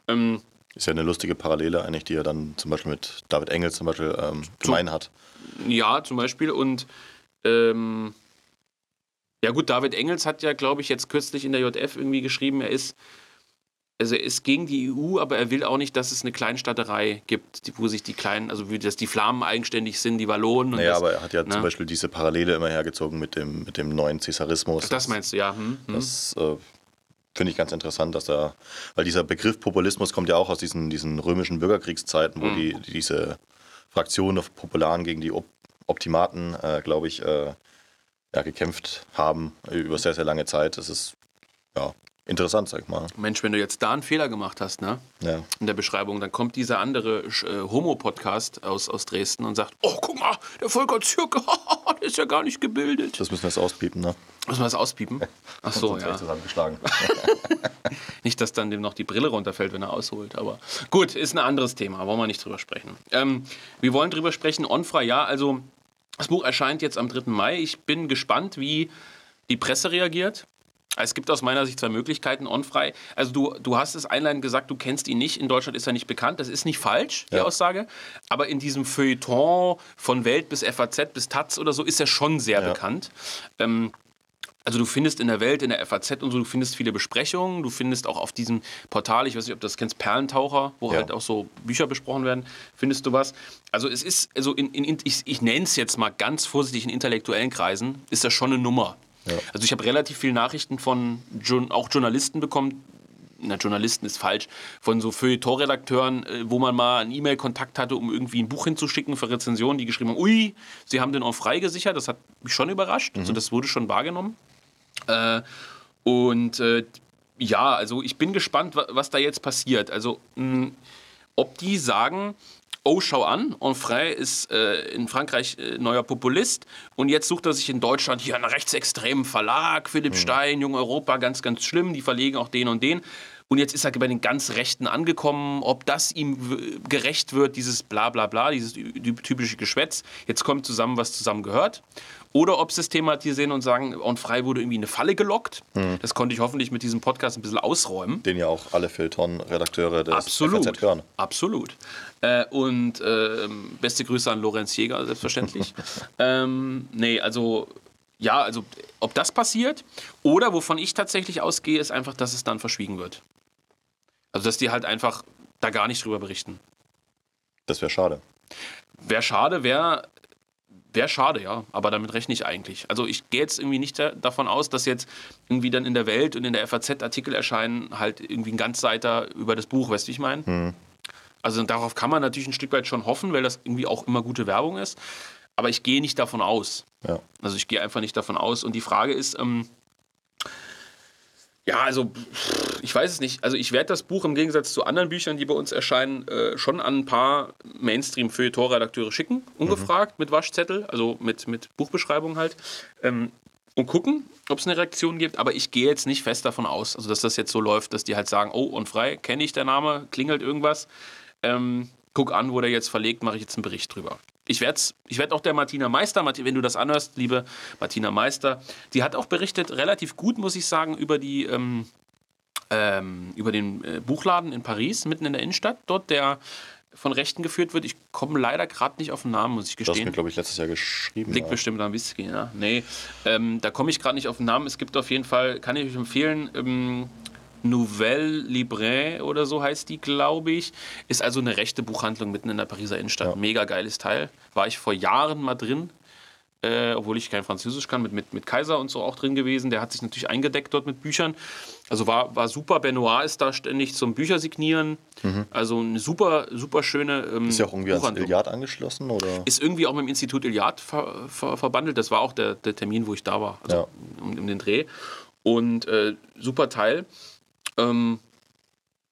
Ähm, ist ja eine lustige Parallele eigentlich, die er dann zum Beispiel mit David Engels zum Beispiel ähm, gemein hat. Ja, zum Beispiel. Und ähm, ja gut, David Engels hat ja, glaube ich, jetzt kürzlich in der JF irgendwie geschrieben, er ist, also er ist gegen die EU, aber er will auch nicht, dass es eine Kleinstaaterei gibt, wo sich die kleinen, also dass die Flammen eigenständig sind, die Wallonen. naja, das, aber er hat ja na? zum ne? Beispiel diese Parallele immer hergezogen mit dem, mit dem neuen Cäsarismus. Das meinst du, ja. Hm, hm. Das äh, finde ich ganz interessant, dass da, weil dieser Begriff Populismus kommt ja auch aus diesen, diesen römischen Bürgerkriegszeiten, wo mhm. die, diese Fraktionen auf Popularen gegen die Op Optimaten, äh, glaube ich, äh, ja, gekämpft haben über sehr, sehr lange Zeit. Das ist ja interessant, sag ich mal. Mensch, wenn du jetzt da einen Fehler gemacht hast, ne? Ja. In der Beschreibung, dann kommt dieser andere äh, Homo-Podcast aus, aus Dresden und sagt: Oh, guck mal, der Volker Zürke, *laughs* der ist ja gar nicht gebildet. Das müssen wir jetzt auspiepen, ne? Müssen wir das auspiepen? Ach so, *laughs* ja. zusammengeschlagen. *laughs* nicht, dass dann dem noch die Brille runterfällt, wenn er ausholt. Aber gut, ist ein anderes Thema. Wollen wir nicht drüber sprechen. Ähm, wir wollen drüber sprechen. Onfra, ja, also das Buch erscheint jetzt am 3. Mai. Ich bin gespannt, wie die Presse reagiert. Es gibt aus meiner Sicht zwei Möglichkeiten, onfrei. Also du, du hast es einleitend gesagt, du kennst ihn nicht. In Deutschland ist er nicht bekannt. Das ist nicht falsch, die ja. Aussage. Aber in diesem Feuilleton von Welt bis FAZ bis Taz oder so ist er schon sehr ja. bekannt. Ähm, also du findest in der Welt, in der FAZ und so, du findest viele Besprechungen, du findest auch auf diesem Portal, ich weiß nicht, ob du das kennst, Perlentaucher, wo ja. halt auch so Bücher besprochen werden, findest du was. Also es ist, also in, in ich, ich nenne es jetzt mal ganz vorsichtig, in intellektuellen Kreisen ist das schon eine Nummer. Ja. Also ich habe relativ viele Nachrichten von auch Journalisten bekommen, na, Journalisten ist falsch, von so Feuilleton-Redakteuren, äh, wo man mal einen E-Mail-Kontakt hatte, um irgendwie ein Buch hinzuschicken für Rezensionen, die geschrieben haben, ui, sie haben den auch freigesichert. Das hat mich schon überrascht. Mhm. Also das wurde schon wahrgenommen. Äh, und äh, ja, also ich bin gespannt, was da jetzt passiert. Also, mh, ob die sagen, oh, schau an, Onfray ist äh, in Frankreich äh, neuer Populist und jetzt sucht er sich in Deutschland hier einen rechtsextremen Verlag, Philipp mhm. Stein, Jung Europa, ganz, ganz schlimm, die verlegen auch den und den. Und jetzt ist er bei den ganz Rechten angekommen, ob das ihm gerecht wird, dieses Blablabla, Bla, Bla, dieses typische Geschwätz. Jetzt kommt zusammen, was zusammen gehört. Oder ob sie es thematisieren und sagen, On Frei wurde irgendwie in eine Falle gelockt. Mhm. Das konnte ich hoffentlich mit diesem Podcast ein bisschen ausräumen. Den ja auch alle Feuilleton-Redakteure des Absolut. FAZ hören. Absolut. Äh, und äh, beste Grüße an Lorenz Jäger, selbstverständlich. *laughs* ähm, nee, also ja, also ob das passiert oder wovon ich tatsächlich ausgehe, ist einfach, dass es dann verschwiegen wird. Also, dass die halt einfach da gar nicht drüber berichten. Das wäre schade. Wäre schade, wäre wär schade, ja. Aber damit rechne ich eigentlich. Also, ich gehe jetzt irgendwie nicht da, davon aus, dass jetzt irgendwie dann in der Welt und in der FAZ Artikel erscheinen, halt irgendwie ein Ganzseiter über das Buch, weißt du, wie ich meine? Hm. Also, darauf kann man natürlich ein Stück weit schon hoffen, weil das irgendwie auch immer gute Werbung ist. Aber ich gehe nicht davon aus. Ja. Also, ich gehe einfach nicht davon aus. Und die Frage ist, ähm, ja, also ich weiß es nicht. Also ich werde das Buch im Gegensatz zu anderen Büchern, die bei uns erscheinen, äh, schon an ein paar Mainstream-Feuilleton-Redakteure schicken, ungefragt, mhm. mit Waschzettel, also mit, mit Buchbeschreibung halt. Ähm, und gucken, ob es eine Reaktion gibt. Aber ich gehe jetzt nicht fest davon aus, also dass das jetzt so läuft, dass die halt sagen, oh, und frei, kenne ich der Name, klingelt irgendwas. Ähm, guck an, wo der jetzt verlegt, mache ich jetzt einen Bericht drüber. Ich werde ich werd auch der Martina Meister, wenn du das anhörst, liebe Martina Meister, die hat auch berichtet, relativ gut, muss ich sagen, über die. Ähm, ähm, über den äh, Buchladen in Paris, mitten in der Innenstadt. Dort der von Rechten geführt wird. Ich komme leider gerade nicht auf den Namen, muss ich gestehen. Das hast mir, glaube ich, letztes Jahr geschrieben. Liegt ja. bestimmt am Whisky, ja. Nee, ähm, da komme ich gerade nicht auf den Namen. Es gibt auf jeden Fall, kann ich euch empfehlen, ähm, Nouvelle Libre oder so heißt die, glaube ich. Ist also eine rechte Buchhandlung mitten in der Pariser Innenstadt. Ja. Mega geiles Teil. War ich vor Jahren mal drin äh, obwohl ich kein Französisch kann, mit, mit, mit Kaiser und so auch drin gewesen. Der hat sich natürlich eingedeckt dort mit Büchern. Also war, war super. Benoit ist da ständig zum Büchersignieren. Mhm. Also eine super, super schöne. Ähm, ist ja auch irgendwie ans Iliad angeschlossen? Oder? Ist irgendwie auch mit dem Institut Iliad ver, ver, verbandelt. Das war auch der, der Termin, wo ich da war, also ja. um, um den Dreh. Und äh, super Teil. Ähm,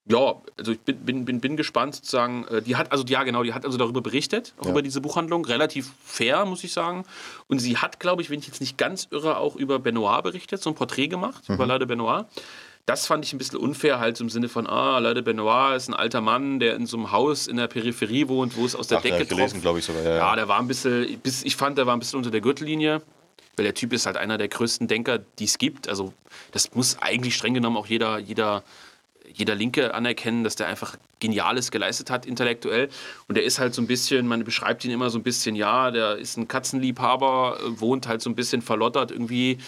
ja, also ich bin, bin, bin, bin gespannt sozusagen. Äh, die hat, also ja genau, die hat also darüber berichtet, auch ja. über diese Buchhandlung. Relativ fair, muss ich sagen. Und sie hat, glaube ich, wenn ich jetzt nicht ganz irre, auch über Benoit berichtet, so ein Porträt gemacht, mhm. über Lade Benoit. Das fand ich ein bisschen unfair, halt im Sinne von, ah, Lade Benoit ist ein alter Mann, der in so einem Haus in der Peripherie wohnt, wo es aus der Ach, Decke gelesen, glaube ich sogar. Ja, ja, der war ein bisschen, ich fand, der war ein bisschen unter der Gürtellinie weil der Typ ist halt einer der größten Denker, die es gibt. Also das muss eigentlich streng genommen auch jeder, jeder jeder Linke anerkennen, dass der einfach Geniales geleistet hat, intellektuell. Und der ist halt so ein bisschen, man beschreibt ihn immer so ein bisschen, ja, der ist ein Katzenliebhaber, wohnt halt so ein bisschen verlottert irgendwie.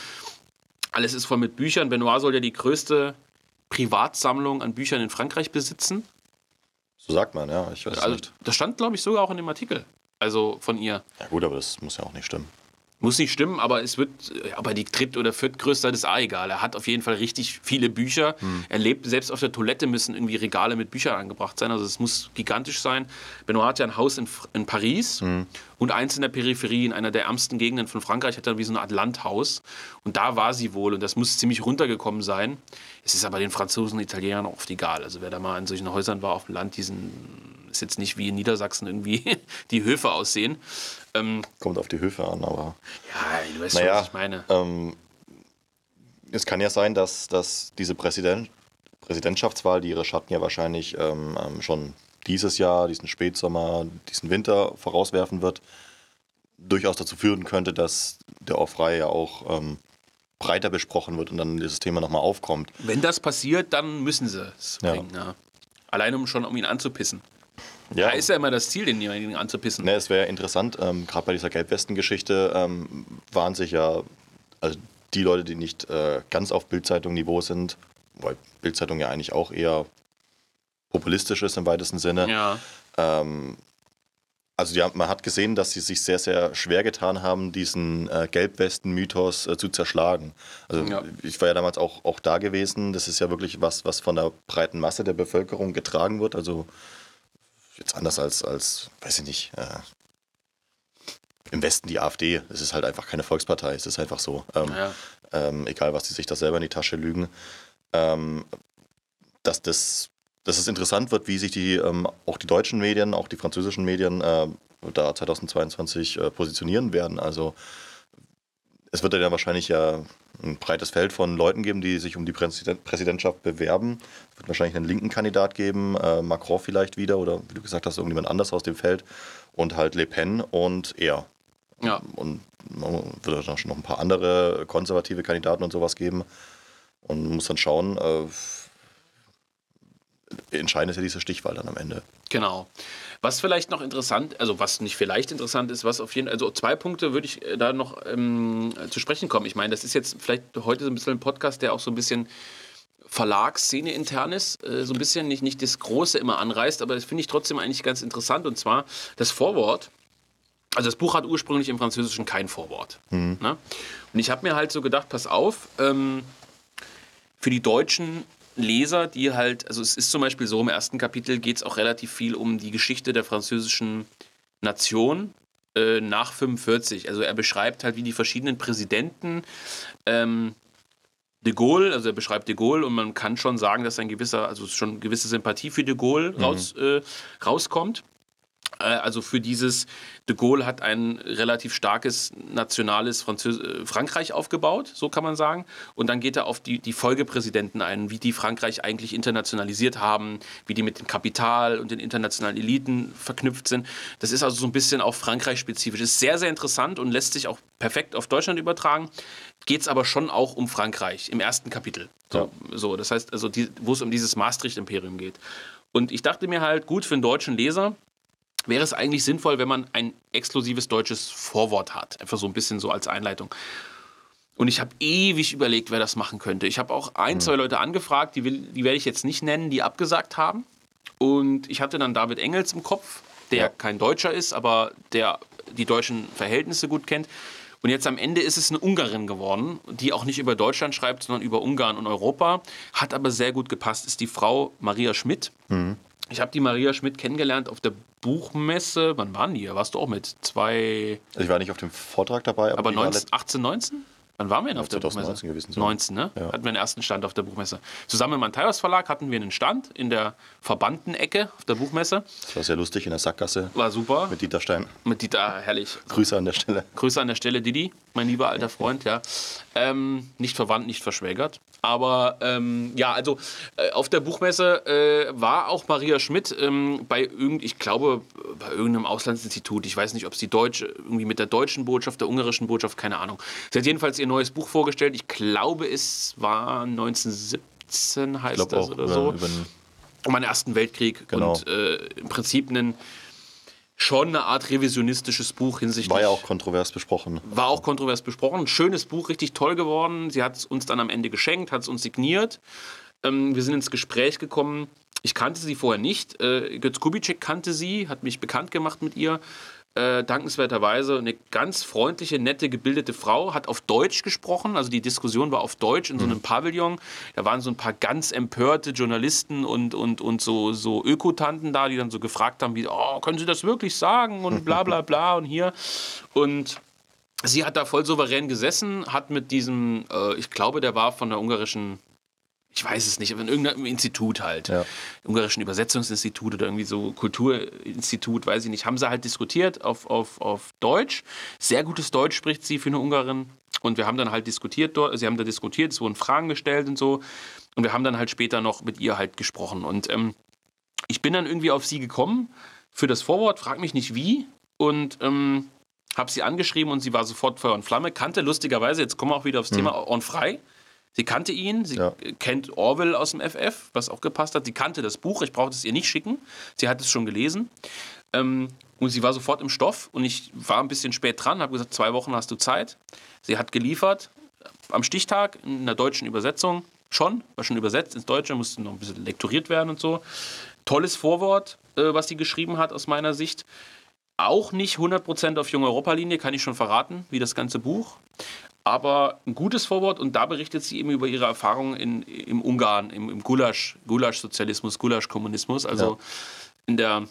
Alles ist voll mit Büchern. Benoit soll ja die größte Privatsammlung an Büchern in Frankreich besitzen. So sagt man, ja. Ich weiß also, nicht. Das stand, glaube ich, sogar auch in dem Artikel. Also von ihr. Ja, gut, aber das muss ja auch nicht stimmen. Muss nicht stimmen, aber es wird, aber die dritt- oder viertgrößte ist auch egal. Er hat auf jeden Fall richtig viele Bücher. Hm. Er lebt, selbst auf der Toilette müssen irgendwie Regale mit Büchern angebracht sein. Also es muss gigantisch sein. Benoit hat ja ein Haus in, in Paris hm. und eins in der Peripherie, in einer der ärmsten Gegenden von Frankreich, hat er wie so eine Art Landhaus. Und da war sie wohl und das muss ziemlich runtergekommen sein. Es ist aber den Franzosen und Italienern oft egal. Also wer da mal in solchen Häusern war auf dem Land, diesen ist jetzt nicht wie in Niedersachsen irgendwie *laughs* die Höfe aussehen. Ähm, Kommt auf die Höfe an, aber. Ja, du weißt naja, schon, was ich meine. Ähm, es kann ja sein, dass, dass diese Präsident, Präsidentschaftswahl, die ihre Schatten ja wahrscheinlich ähm, ähm, schon dieses Jahr, diesen Spätsommer, diesen Winter vorauswerfen wird, durchaus dazu führen könnte, dass der Off-Reihe ja auch ähm, breiter besprochen wird und dann dieses Thema nochmal aufkommt. Wenn das passiert, dann müssen sie es bringen. Ja. Ja. Allein um schon um ihn anzupissen. Ja. Da ist ja immer das Ziel, denjenigen anzupissen. Ne, es wäre interessant, ähm, gerade bei dieser Gelbwesten-Geschichte ähm, waren sich ja, also die Leute, die nicht äh, ganz auf Bildzeitung-Niveau sind, weil Bildzeitung ja eigentlich auch eher populistisch ist im weitesten Sinne. Ja. Ähm, also die, man hat gesehen, dass sie sich sehr, sehr schwer getan haben, diesen äh, Gelbwesten-Mythos äh, zu zerschlagen. Also ja. ich war ja damals auch, auch da gewesen. Das ist ja wirklich was, was von der breiten Masse der Bevölkerung getragen wird. Also jetzt anders als, als weiß ich nicht, äh, im Westen die AfD. Es ist halt einfach keine Volkspartei. Es ist einfach so. Ähm, ja. ähm, egal, was die sich da selber in die Tasche lügen. Ähm, dass, das, dass es interessant wird, wie sich die, ähm, auch die deutschen Medien, auch die französischen Medien äh, da 2022 äh, positionieren werden. Also es wird ja wahrscheinlich ja ein breites Feld von Leuten geben, die sich um die Präsidentschaft bewerben. Es wird wahrscheinlich einen linken Kandidat geben, äh, Macron vielleicht wieder oder wie du gesagt hast, irgendjemand anders aus dem Feld und halt Le Pen und er. Ja. Und man wird dann schon noch ein paar andere konservative Kandidaten und sowas geben und man muss dann schauen. Äh, entscheidend ist ja diese Stichwahl dann am Ende. Genau. Was vielleicht noch interessant, also was nicht vielleicht interessant ist, was auf jeden Fall, also zwei Punkte würde ich äh, da noch ähm, zu sprechen kommen. Ich meine, das ist jetzt vielleicht heute so ein bisschen ein Podcast, der auch so ein bisschen Verlagsszene intern ist, äh, so ein bisschen nicht, nicht das Große immer anreißt, aber das finde ich trotzdem eigentlich ganz interessant und zwar das Vorwort. Also das Buch hat ursprünglich im Französischen kein Vorwort. Mhm. Ne? Und ich habe mir halt so gedacht, pass auf, ähm, für die Deutschen Leser, die halt, also es ist zum Beispiel so, im ersten Kapitel geht es auch relativ viel um die Geschichte der französischen Nation äh, nach 45. Also er beschreibt halt, wie die verschiedenen Präsidenten ähm, de Gaulle, also er beschreibt de Gaulle und man kann schon sagen, dass ein gewisser, also schon gewisse Sympathie für de Gaulle mhm. raus, äh, rauskommt. Äh, also für dieses, de Gaulle hat ein relativ starkes nationales Französ äh, Frankreich aufgebaut, so kann man sagen. Und dann geht er auf die, die Folgepräsidenten ein, wie die Frankreich eigentlich internationalisiert haben, wie die mit dem Kapital und den internationalen Eliten verknüpft sind. Das ist also so ein bisschen auch Frankreich-spezifisch. Ist sehr, sehr interessant und lässt sich auch perfekt auf Deutschland übertragen. Geht es aber schon auch um Frankreich im ersten Kapitel. So, ja. so das heißt, also wo es um dieses Maastricht-Imperium geht. Und ich dachte mir halt, gut für einen deutschen Leser, wäre es eigentlich sinnvoll, wenn man ein exklusives deutsches Vorwort hat. Einfach so ein bisschen so als Einleitung. Und ich habe ewig überlegt, wer das machen könnte. Ich habe auch ein, zwei Leute angefragt, die, will, die werde ich jetzt nicht nennen, die abgesagt haben. Und ich hatte dann David Engels im Kopf, der ja. kein Deutscher ist, aber der die deutschen Verhältnisse gut kennt. Und jetzt am Ende ist es eine Ungarin geworden, die auch nicht über Deutschland schreibt, sondern über Ungarn und Europa. Hat aber sehr gut gepasst, ist die Frau Maria Schmidt. Mhm. Ich habe die Maria Schmidt kennengelernt auf der Buchmesse. Wann waren die? Warst du auch mit? Zwei. Ich war nicht auf dem Vortrag dabei, aber, aber 19, 18, 19? Wann waren wir denn auf der 2019 Buchmesse? Gewesen, 19, ne? Ja. Hatten wir den ersten Stand auf der Buchmesse. Zusammen im Antaios Verlag hatten wir einen Stand in der Verbanden-Ecke auf der Buchmesse. Das war sehr lustig in der Sackgasse. War super. Mit Dieter Stein. Mit Dieter, herrlich. Grüße an der Stelle. Grüße an der Stelle, Didi, mein lieber alter Freund, ja. Ähm, nicht verwandt, nicht verschwägert. Aber ähm, ja, also äh, auf der Buchmesse äh, war auch Maria Schmidt ähm, bei irgend, ich glaube, bei irgendeinem Auslandsinstitut. Ich weiß nicht, ob es die deutsche, irgendwie mit der deutschen Botschaft, der ungarischen Botschaft, keine Ahnung. Sie hat jedenfalls ihr neues Buch vorgestellt. Ich glaube, es war 1917, heißt das auch, oder so. Um den Ersten Weltkrieg genau. und äh, im Prinzip einen schon eine Art revisionistisches Buch hinsichtlich. War ja auch kontrovers besprochen. War auch kontrovers besprochen. Ein schönes Buch, richtig toll geworden. Sie hat es uns dann am Ende geschenkt, hat es uns signiert. Ähm, wir sind ins Gespräch gekommen. Ich kannte sie vorher nicht. Äh, Götz Kubitschek kannte sie, hat mich bekannt gemacht mit ihr äh, dankenswerterweise eine ganz freundliche, nette, gebildete Frau, hat auf Deutsch gesprochen. Also die Diskussion war auf Deutsch in so einem mhm. Pavillon. Da waren so ein paar ganz empörte Journalisten und, und, und so, so Ökotanten da, die dann so gefragt haben, wie, oh, können Sie das wirklich sagen? Und bla bla bla und hier. Und sie hat da voll souverän gesessen, hat mit diesem, äh, ich glaube, der war von der ungarischen ich weiß es nicht, aber in irgendeinem Institut halt. Ja. Ungarischen Übersetzungsinstitut oder irgendwie so Kulturinstitut, weiß ich nicht, haben sie halt diskutiert auf, auf, auf Deutsch. Sehr gutes Deutsch spricht sie für eine Ungarin. Und wir haben dann halt diskutiert dort, sie haben da diskutiert, es wurden Fragen gestellt und so. Und wir haben dann halt später noch mit ihr halt gesprochen. Und ähm, ich bin dann irgendwie auf sie gekommen für das Vorwort, frag mich nicht wie. Und ähm, habe sie angeschrieben und sie war sofort Feuer und Flamme, kannte lustigerweise, jetzt kommen wir auch wieder aufs mhm. Thema On Frei Sie kannte ihn, sie ja. kennt Orwell aus dem FF, was auch gepasst hat. Sie kannte das Buch, ich brauchte es ihr nicht schicken. Sie hat es schon gelesen. Ähm, und sie war sofort im Stoff und ich war ein bisschen spät dran, habe gesagt, zwei Wochen hast du Zeit. Sie hat geliefert, am Stichtag in einer deutschen Übersetzung schon, war schon übersetzt ins Deutsche, musste noch ein bisschen lektoriert werden und so. Tolles Vorwort, äh, was sie geschrieben hat aus meiner Sicht. Auch nicht 100% auf junge Europa-Linie, kann ich schon verraten, wie das ganze Buch aber ein gutes Vorwort und da berichtet sie eben über ihre Erfahrungen in, im Ungarn, im, im Gulasch, Gulasch-Sozialismus, Gulasch-Kommunismus, also ja. in der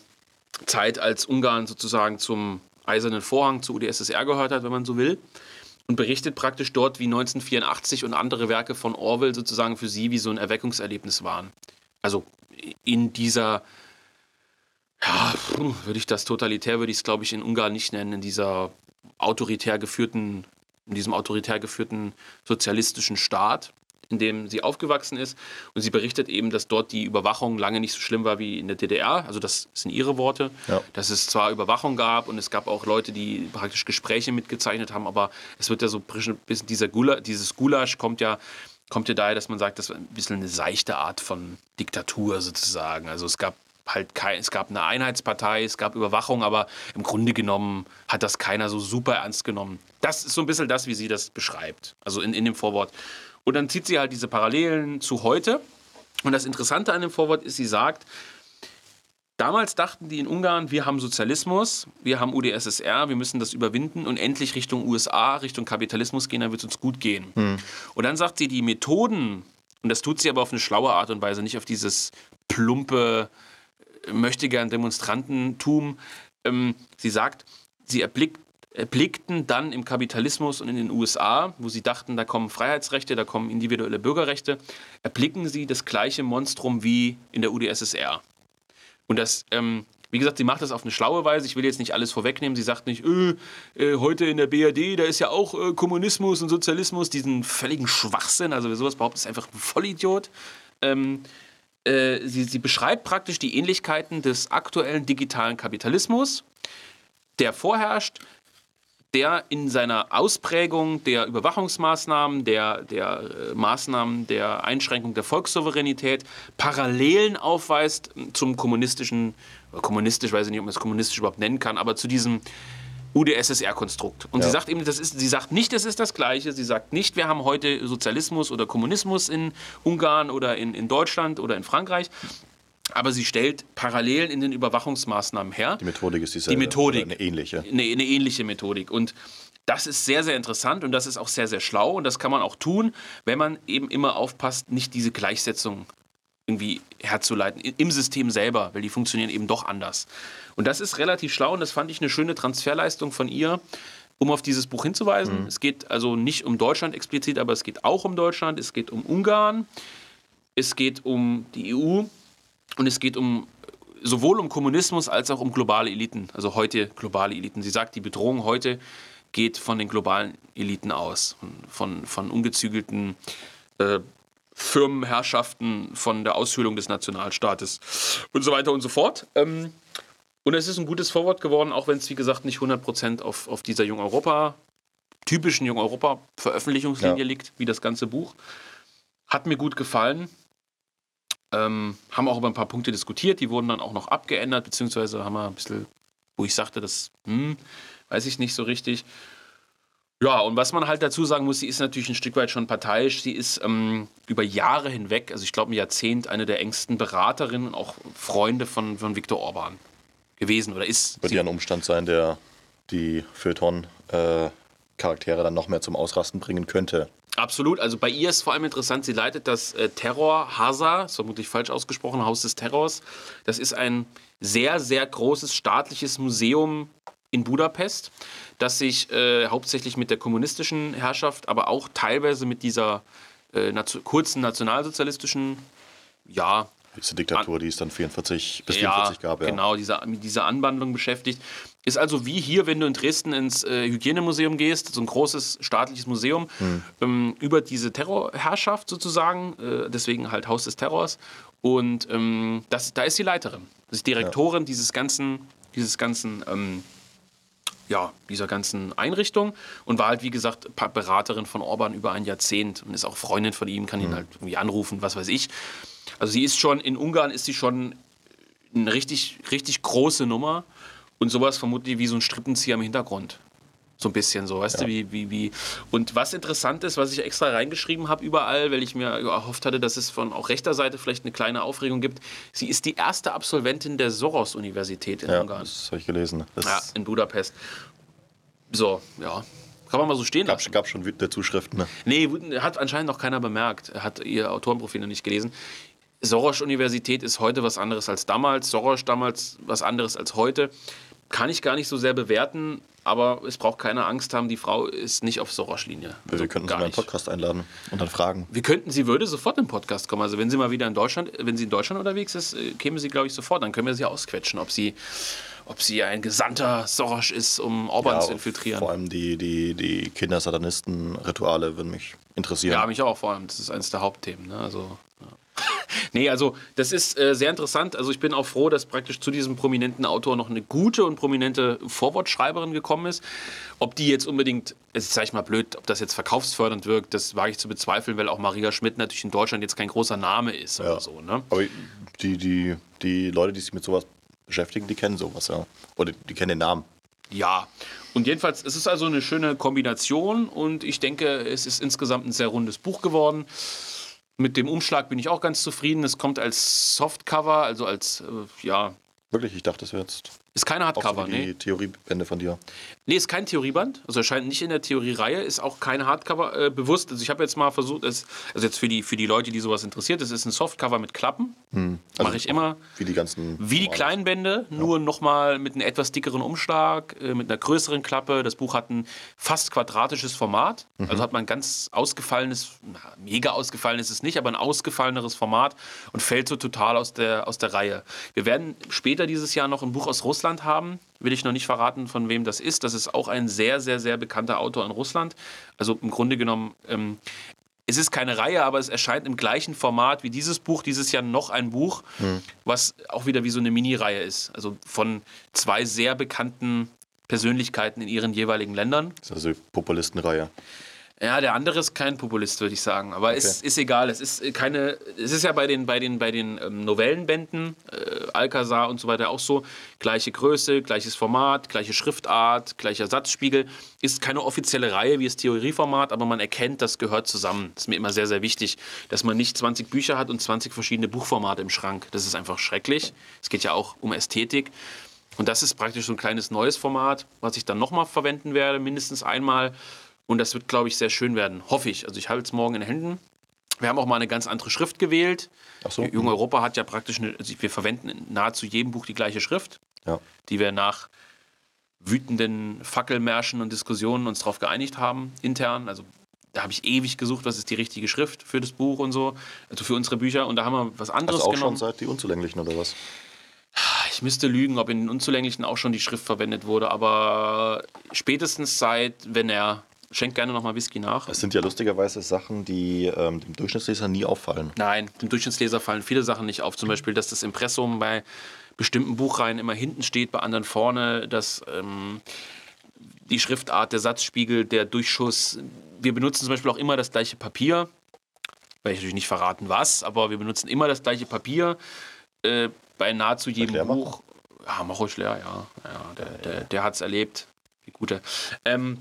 Zeit, als Ungarn sozusagen zum Eisernen Vorhang, zur UdSSR gehört hat, wenn man so will. Und berichtet praktisch dort, wie 1984 und andere Werke von Orwell sozusagen für sie wie so ein Erweckungserlebnis waren. Also in dieser, ja, würde ich das totalitär, würde ich es glaube ich in Ungarn nicht nennen, in dieser autoritär geführten in diesem autoritär geführten sozialistischen Staat, in dem sie aufgewachsen ist. Und sie berichtet eben, dass dort die Überwachung lange nicht so schlimm war wie in der DDR. Also das sind ihre Worte. Ja. Dass es zwar Überwachung gab und es gab auch Leute, die praktisch Gespräche mitgezeichnet haben, aber es wird ja so ein bisschen dieser Gula, dieses Gulasch kommt ja kommt ja daher, dass man sagt, das war ein bisschen eine seichte Art von Diktatur sozusagen. Also es gab halt kein, es gab eine Einheitspartei, es gab Überwachung, aber im Grunde genommen hat das keiner so super ernst genommen. Das ist so ein bisschen das, wie sie das beschreibt, also in, in dem Vorwort. Und dann zieht sie halt diese Parallelen zu heute. Und das Interessante an dem Vorwort ist, sie sagt, damals dachten die in Ungarn, wir haben Sozialismus, wir haben UdSSR, wir müssen das überwinden und endlich Richtung USA, Richtung Kapitalismus gehen, dann wird es uns gut gehen. Hm. Und dann sagt sie, die Methoden, und das tut sie aber auf eine schlaue Art und Weise, nicht auf dieses plumpe, möchte gern Demonstrantentum. Ähm, sie sagt, sie erblickt, erblickten dann im Kapitalismus und in den USA, wo sie dachten, da kommen Freiheitsrechte, da kommen individuelle Bürgerrechte, erblicken sie das gleiche Monstrum wie in der UdSSR. Und das, ähm, wie gesagt, sie macht das auf eine schlaue Weise. Ich will jetzt nicht alles vorwegnehmen. Sie sagt nicht, äh, äh, heute in der BRD, da ist ja auch äh, Kommunismus und Sozialismus, diesen völligen Schwachsinn. Also wer sowas behauptet, ist einfach ein Vollidiot. Ähm, äh, sie, sie beschreibt praktisch die Ähnlichkeiten des aktuellen digitalen Kapitalismus, der vorherrscht, der in seiner Ausprägung der Überwachungsmaßnahmen, der, der äh, Maßnahmen der Einschränkung der Volkssouveränität Parallelen aufweist zum kommunistischen, kommunistisch, weiß ich nicht, ob man es kommunistisch überhaupt nennen kann, aber zu diesem UdSSR-Konstrukt. Und ja. sie sagt eben, das ist, sie sagt nicht, es ist das Gleiche. Sie sagt nicht, wir haben heute Sozialismus oder Kommunismus in Ungarn oder in, in Deutschland oder in Frankreich. Aber sie stellt Parallelen in den Überwachungsmaßnahmen her. Die Methodik ist dieselbe. Die Methodik. Eine ähnliche. Eine, eine ähnliche Methodik. Und das ist sehr, sehr interessant und das ist auch sehr, sehr schlau. Und das kann man auch tun, wenn man eben immer aufpasst, nicht diese Gleichsetzung irgendwie herzuleiten im System selber, weil die funktionieren eben doch anders. Und das ist relativ schlau und das fand ich eine schöne Transferleistung von ihr, um auf dieses Buch hinzuweisen. Mhm. Es geht also nicht um Deutschland explizit, aber es geht auch um Deutschland, es geht um Ungarn, es geht um die EU und es geht um sowohl um Kommunismus als auch um globale Eliten, also heute globale Eliten. Sie sagt, die Bedrohung heute geht von den globalen Eliten aus, von, von ungezügelten äh, Firmenherrschaften, von der Aushöhlung des Nationalstaates und so weiter und so fort. Ähm, und es ist ein gutes Vorwort geworden, auch wenn es, wie gesagt, nicht 100% auf, auf dieser Jung Europa, typischen Jung Europa Veröffentlichungslinie ja. liegt, wie das ganze Buch. Hat mir gut gefallen. Ähm, haben auch über ein paar Punkte diskutiert, die wurden dann auch noch abgeändert, beziehungsweise haben wir ein bisschen, wo ich sagte, das hm, weiß ich nicht so richtig. Ja, und was man halt dazu sagen muss, sie ist natürlich ein Stück weit schon parteiisch. Sie ist ähm, über Jahre hinweg, also ich glaube ein Jahrzehnt, eine der engsten Beraterinnen und auch Freunde von, von Viktor Orban gewesen oder ist. Wird ja ein Umstand sein, der die Feuilleton-Charaktere äh, dann noch mehr zum Ausrasten bringen könnte. Absolut. Also bei ihr ist vor allem interessant, sie leitet das äh, Terror Hasa, ist vermutlich falsch ausgesprochen, Haus des Terrors. Das ist ein sehr, sehr großes staatliches Museum in Budapest das sich äh, hauptsächlich mit der kommunistischen Herrschaft, aber auch teilweise mit dieser äh, nat kurzen nationalsozialistischen, ja. Diese Diktatur, die es dann 44 bis ja, 44 gab, ja. Genau, diese, mit dieser Anwandlung beschäftigt. Ist also wie hier, wenn du in Dresden ins äh, Hygienemuseum gehst, so ein großes staatliches Museum, hm. ähm, über diese Terrorherrschaft sozusagen, äh, deswegen halt Haus des Terrors. Und ähm, das, da ist die Leiterin. Das ist Direktorin ja. dieses ganzen, dieses ganzen ähm, ja, dieser ganzen Einrichtung und war halt, wie gesagt, Beraterin von Orban über ein Jahrzehnt und ist auch Freundin von ihm, kann ihn mhm. halt irgendwie anrufen, was weiß ich. Also sie ist schon, in Ungarn ist sie schon eine richtig, richtig große Nummer und sowas vermutlich wie so ein Strippenzieher im Hintergrund. So ein bisschen so, weißt ja. du, wie, wie, wie. Und was interessant ist, was ich extra reingeschrieben habe überall, weil ich mir erhofft hatte, dass es von auch rechter Seite vielleicht eine kleine Aufregung gibt. Sie ist die erste Absolventin der Soros-Universität in ja, Ungarn. Das habe ich gelesen. Das ja, in Budapest. So, ja. Kann man mal so stehen gab, lassen. Gab schon wütende Zuschriften, ne? Nee, hat anscheinend noch keiner bemerkt. Er hat ihr Autorenprofil noch nicht gelesen. Soros-Universität ist heute was anderes als damals. Soros damals was anderes als heute. Kann ich gar nicht so sehr bewerten aber es braucht keine Angst haben, die Frau ist nicht auf Soros-Linie. Also wir könnten sie mal einen Podcast einladen und dann fragen. Wir könnten, sie würde sofort im Podcast kommen. Also wenn sie mal wieder in Deutschland, wenn sie in Deutschland unterwegs ist, äh, käme sie, glaube ich, sofort. Dann können wir sie ausquetschen, ob sie, ob sie ein Gesandter Soros ist, um Orban ja, zu infiltrieren. Vor allem die, die, die Kindersatanisten-Rituale würden mich interessieren. Ja, mich auch vor allem. Das ist eines der Hauptthemen. Ne? Also, ja. Nee, also das ist äh, sehr interessant. Also ich bin auch froh, dass praktisch zu diesem prominenten Autor noch eine gute und prominente Vorwortschreiberin gekommen ist. Ob die jetzt unbedingt, jetzt sage ich mal blöd, ob das jetzt verkaufsfördernd wirkt, das wage ich zu bezweifeln, weil auch Maria Schmidt natürlich in Deutschland jetzt kein großer Name ist ja. oder so. Ne? Aber die, die, die Leute, die sich mit sowas beschäftigen, die kennen sowas, ja. Oder die kennen den Namen. Ja, und jedenfalls, es ist also eine schöne Kombination und ich denke, es ist insgesamt ein sehr rundes Buch geworden. Mit dem Umschlag bin ich auch ganz zufrieden. Es kommt als Softcover, also als, äh, ja. Wirklich, ich dachte, das wäre jetzt. Ist keine Hardcover, auch so die nee. Theoriebände von dir. Nee, ist kein Theorieband. Also erscheint nicht in der Theoriereihe, ist auch kein Hardcover äh, bewusst. Also ich habe jetzt mal versucht, es, also jetzt für die, für die Leute, die sowas interessiert, es ist ein Softcover mit Klappen. Hm. Also Mache ich immer. Wie die ganzen. Wie die kleinen Bände, ja. nur nochmal mit einem etwas dickeren Umschlag, äh, mit einer größeren Klappe. Das Buch hat ein fast quadratisches Format. Mhm. Also hat man ein ganz ausgefallenes, na, mega ausgefallen ist es nicht, aber ein ausgefalleneres Format und fällt so total aus der, aus der Reihe. Wir werden später dieses Jahr noch ein Buch aus Russland haben will ich noch nicht verraten, von wem das ist. Das ist auch ein sehr, sehr, sehr bekannter Autor in Russland. Also im Grunde genommen, ähm, es ist keine Reihe, aber es erscheint im gleichen Format wie dieses Buch. Dieses Jahr noch ein Buch, hm. was auch wieder wie so eine Mini-Reihe ist. Also von zwei sehr bekannten Persönlichkeiten in ihren jeweiligen Ländern. Das ist also die Populistenreihe. Ja, der andere ist kein Populist, würde ich sagen. Aber okay. ist, ist egal. Es ist keine. Es ist ja bei den, bei den, bei den ähm, Novellenbänden, äh, Alcazar und so weiter auch so. Gleiche Größe, gleiches Format, gleiche Schriftart, gleicher Satzspiegel. Ist keine offizielle Reihe wie das Theorieformat, aber man erkennt, das gehört zusammen. Das ist mir immer sehr, sehr wichtig, dass man nicht 20 Bücher hat und 20 verschiedene Buchformate im Schrank. Das ist einfach schrecklich. Es geht ja auch um Ästhetik. Und das ist praktisch so ein kleines neues Format, was ich dann nochmal verwenden werde, mindestens einmal. Und das wird, glaube ich, sehr schön werden. Hoffe ich. Also ich halte es morgen in den Händen. Wir haben auch mal eine ganz andere Schrift gewählt. Ach so. Jung Europa hat ja praktisch, eine, also wir verwenden in nahezu jedem Buch die gleiche Schrift, ja. die wir nach wütenden Fackelmärschen und Diskussionen uns darauf geeinigt haben, intern. Also da habe ich ewig gesucht, was ist die richtige Schrift für das Buch und so, also für unsere Bücher. Und da haben wir was anderes also auch genommen. schon seit die Unzulänglichen oder was? Ich müsste lügen, ob in den Unzulänglichen auch schon die Schrift verwendet wurde, aber spätestens seit, wenn er Schenkt gerne nochmal Whisky nach. Es sind ja lustigerweise Sachen, die ähm, dem Durchschnittsleser nie auffallen. Nein, dem Durchschnittsleser fallen viele Sachen nicht auf. Zum Beispiel, dass das Impressum bei bestimmten Buchreihen immer hinten steht, bei anderen vorne, dass ähm, die Schriftart, der Satzspiegel, der Durchschuss. Wir benutzen zum Beispiel auch immer das gleiche Papier. Werde ich natürlich nicht verraten, was, aber wir benutzen immer das gleiche Papier äh, bei nahezu jedem Buch. Ja, mach ruhig leer, ja. ja der der, der hat es erlebt. Wie gute. Ähm,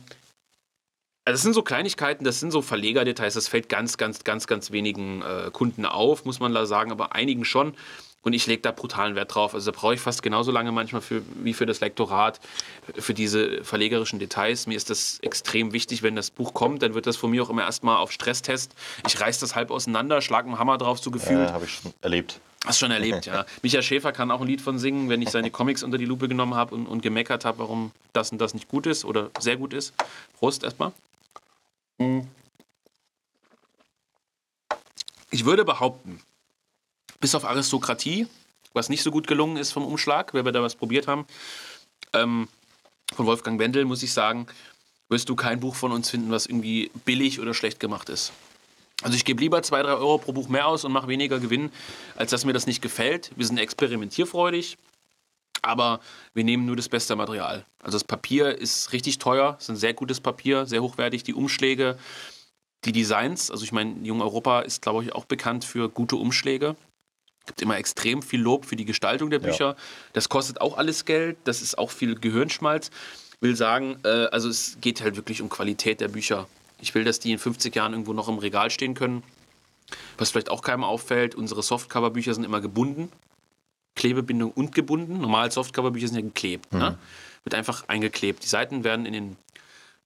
also das sind so Kleinigkeiten, das sind so Verlegerdetails, das fällt ganz, ganz, ganz, ganz wenigen äh, Kunden auf, muss man da sagen, aber einigen schon. Und ich lege da brutalen Wert drauf. Also da brauche ich fast genauso lange manchmal für, wie für das Lektorat, für diese verlegerischen Details. Mir ist das extrem wichtig, wenn das Buch kommt, dann wird das von mir auch immer erstmal auf Stresstest. Ich reiße das halb auseinander, schlage einen Hammer drauf, so gefühlt. Ja, habe ich schon erlebt. Hast schon erlebt, ja. *laughs* Michael Schäfer kann auch ein Lied von singen, wenn ich seine Comics unter die Lupe genommen habe und, und gemeckert habe, warum das und das nicht gut ist oder sehr gut ist. Prost erstmal. Mhm. Ich würde behaupten, bis auf Aristokratie, was nicht so gut gelungen ist vom Umschlag, wenn wir da was probiert haben, ähm, von Wolfgang Wendel, muss ich sagen, wirst du kein Buch von uns finden, was irgendwie billig oder schlecht gemacht ist. Also ich gebe lieber 2, 3 Euro pro Buch mehr aus und mache weniger Gewinn, als dass mir das nicht gefällt. Wir sind experimentierfreudig aber wir nehmen nur das beste Material. Also das Papier ist richtig teuer, ist ein sehr gutes Papier, sehr hochwertig. Die Umschläge, die Designs, also ich meine, Jung Europa ist, glaube ich, auch bekannt für gute Umschläge. Es gibt immer extrem viel Lob für die Gestaltung der Bücher. Ja. Das kostet auch alles Geld, das ist auch viel Gehirnschmalz. Ich will sagen, äh, also es geht halt wirklich um Qualität der Bücher. Ich will, dass die in 50 Jahren irgendwo noch im Regal stehen können. Was vielleicht auch keinem auffällt, unsere Softcover-Bücher sind immer gebunden. Klebebindung und gebunden. Normal Softcover-Bücher sind ja geklebt. Mhm. Ne? Wird einfach eingeklebt. Die Seiten werden in den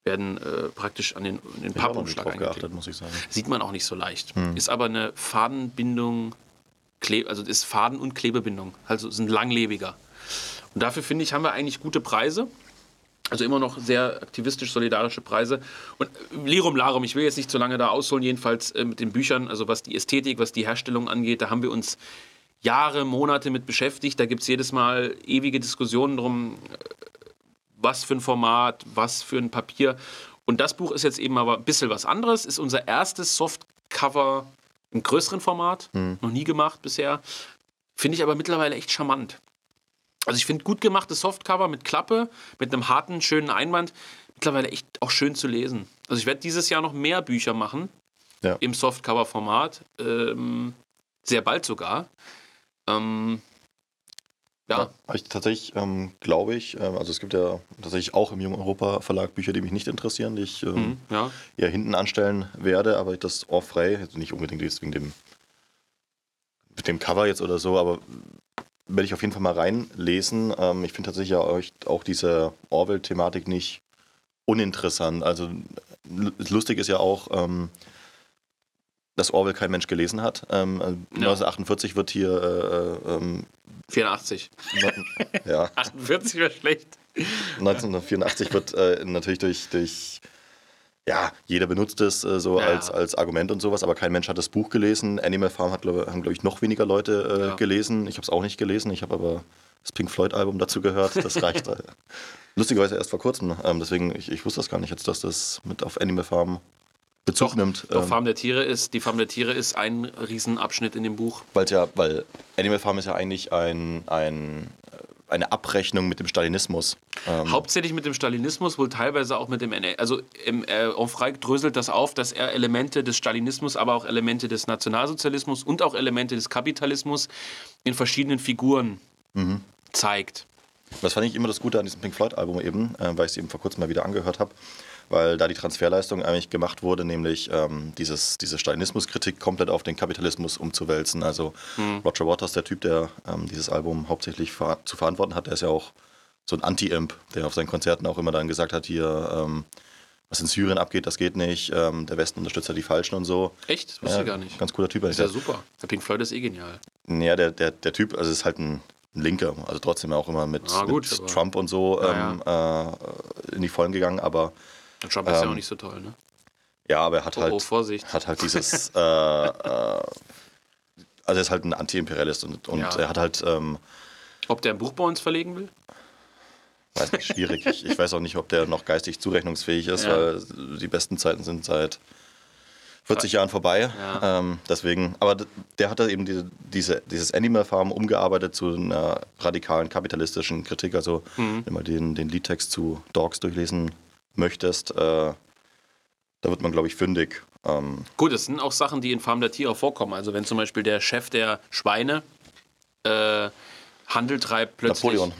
werden äh, praktisch an den, in den Pappumschlag eingeklebt. muss ich sagen. Sieht man auch nicht so leicht. Mhm. Ist aber eine Fadenbindung, also ist Faden- und Klebebindung. Also sind langlebiger. Und dafür finde ich, haben wir eigentlich gute Preise. Also immer noch sehr aktivistisch solidarische Preise. Und äh, Lirum Larum, ich will jetzt nicht zu lange da ausholen, jedenfalls äh, mit den Büchern, also was die Ästhetik, was die Herstellung angeht, da haben wir uns Jahre, Monate mit beschäftigt. Da gibt es jedes Mal ewige Diskussionen drum, was für ein Format, was für ein Papier. Und das Buch ist jetzt eben aber ein bisschen was anderes. Ist unser erstes Softcover im größeren Format. Mhm. Noch nie gemacht bisher. Finde ich aber mittlerweile echt charmant. Also ich finde gut gemachte Softcover mit Klappe, mit einem harten, schönen Einband, mittlerweile echt auch schön zu lesen. Also ich werde dieses Jahr noch mehr Bücher machen ja. im Softcover-Format. Ähm, sehr bald sogar. Ähm, ja. ja. Ich tatsächlich ähm, glaube ich, äh, also es gibt ja tatsächlich auch im Jungen Europa Verlag Bücher, die mich nicht interessieren, die ich ähm, mhm, ja. eher hinten anstellen werde, aber das Ohr frei, also nicht unbedingt wegen dem, mit dem Cover jetzt oder so, aber werde ich auf jeden Fall mal reinlesen. Ähm, ich finde tatsächlich ja auch diese Orwell-Thematik nicht uninteressant. Also lustig ist ja auch, ähm, dass Orwell kein Mensch gelesen hat. Ähm, 1948 äh, ja. wird hier. Äh, ähm, 84. *laughs* ja. 48 wäre schlecht. 1984 wird äh, natürlich durch, durch. Ja, jeder benutzt es äh, so ja. als, als Argument und sowas, aber kein Mensch hat das Buch gelesen. Animal Farm hat, glaub, haben, glaube ich, noch weniger Leute äh, ja. gelesen. Ich habe es auch nicht gelesen. Ich habe aber das Pink Floyd-Album dazu gehört. Das reicht. *laughs* Äh, lustigerweise erst vor kurzem. Ähm, deswegen, ich, ich wusste das gar nicht jetzt, dass das mit auf Animal Farm Bezug doch, nimmt. Doch, ähm, Farm der Tiere ist, die Farm der Tiere ist ein Riesenabschnitt in dem Buch. Weil ja, weil Animal Farm ist ja eigentlich ein, ein eine Abrechnung mit dem Stalinismus. Ähm Hauptsächlich mit dem Stalinismus, wohl teilweise auch mit dem NL. Also im äh, dröselt das auf, dass er Elemente des Stalinismus, aber auch Elemente des Nationalsozialismus und auch Elemente des Kapitalismus in verschiedenen Figuren mhm. zeigt. Das fand ich immer das Gute an diesem Pink Floyd-Album eben, äh, weil ich es eben vor kurzem mal wieder angehört habe weil da die Transferleistung eigentlich gemacht wurde, nämlich ähm, dieses, diese Stalinismuskritik komplett auf den Kapitalismus umzuwälzen. Also mhm. Roger Waters, der Typ, der ähm, dieses Album hauptsächlich ver zu verantworten hat, der ist ja auch so ein Anti-Imp, der auf seinen Konzerten auch immer dann gesagt hat, hier, ähm, was in Syrien abgeht, das geht nicht, ähm, der Westen unterstützt ja die Falschen und so. Echt? Das wusste ja, ich gar nicht. Ganz cooler Typ. Ist ja super. Der Pink Floyd ist eh genial. Ja, der, der, der Typ, also ist halt ein Linker, also trotzdem auch immer mit, ah, gut, mit Trump und so ähm, ja. äh, in die Vollen gegangen, aber Trump ist ähm, ja auch nicht so toll, ne? Ja, aber er hat oh, halt, oh, Vorsicht. hat halt dieses, *laughs* äh, äh, also er ist halt ein Anti-Imperialist und, und ja. er hat halt. Ähm, ob der ein Buch bei uns verlegen will? Weiß nicht, schwierig. ich, ich, weiß auch nicht, ob der noch geistig zurechnungsfähig ist, ja. weil die besten Zeiten sind seit 40 Jahren vorbei. Ja. Ähm, deswegen, aber der hat da eben diese, diese, dieses Animal Farm umgearbeitet zu einer radikalen kapitalistischen Kritik. Also, mhm. wenn man den, den Liedtext zu Dogs durchlesen möchtest, äh, da wird man, glaube ich, fündig. Ähm Gut, das sind auch Sachen, die in Farm der Tiere vorkommen. Also wenn zum Beispiel der Chef der Schweine äh, Handel treibt plötzlich. Napoleon.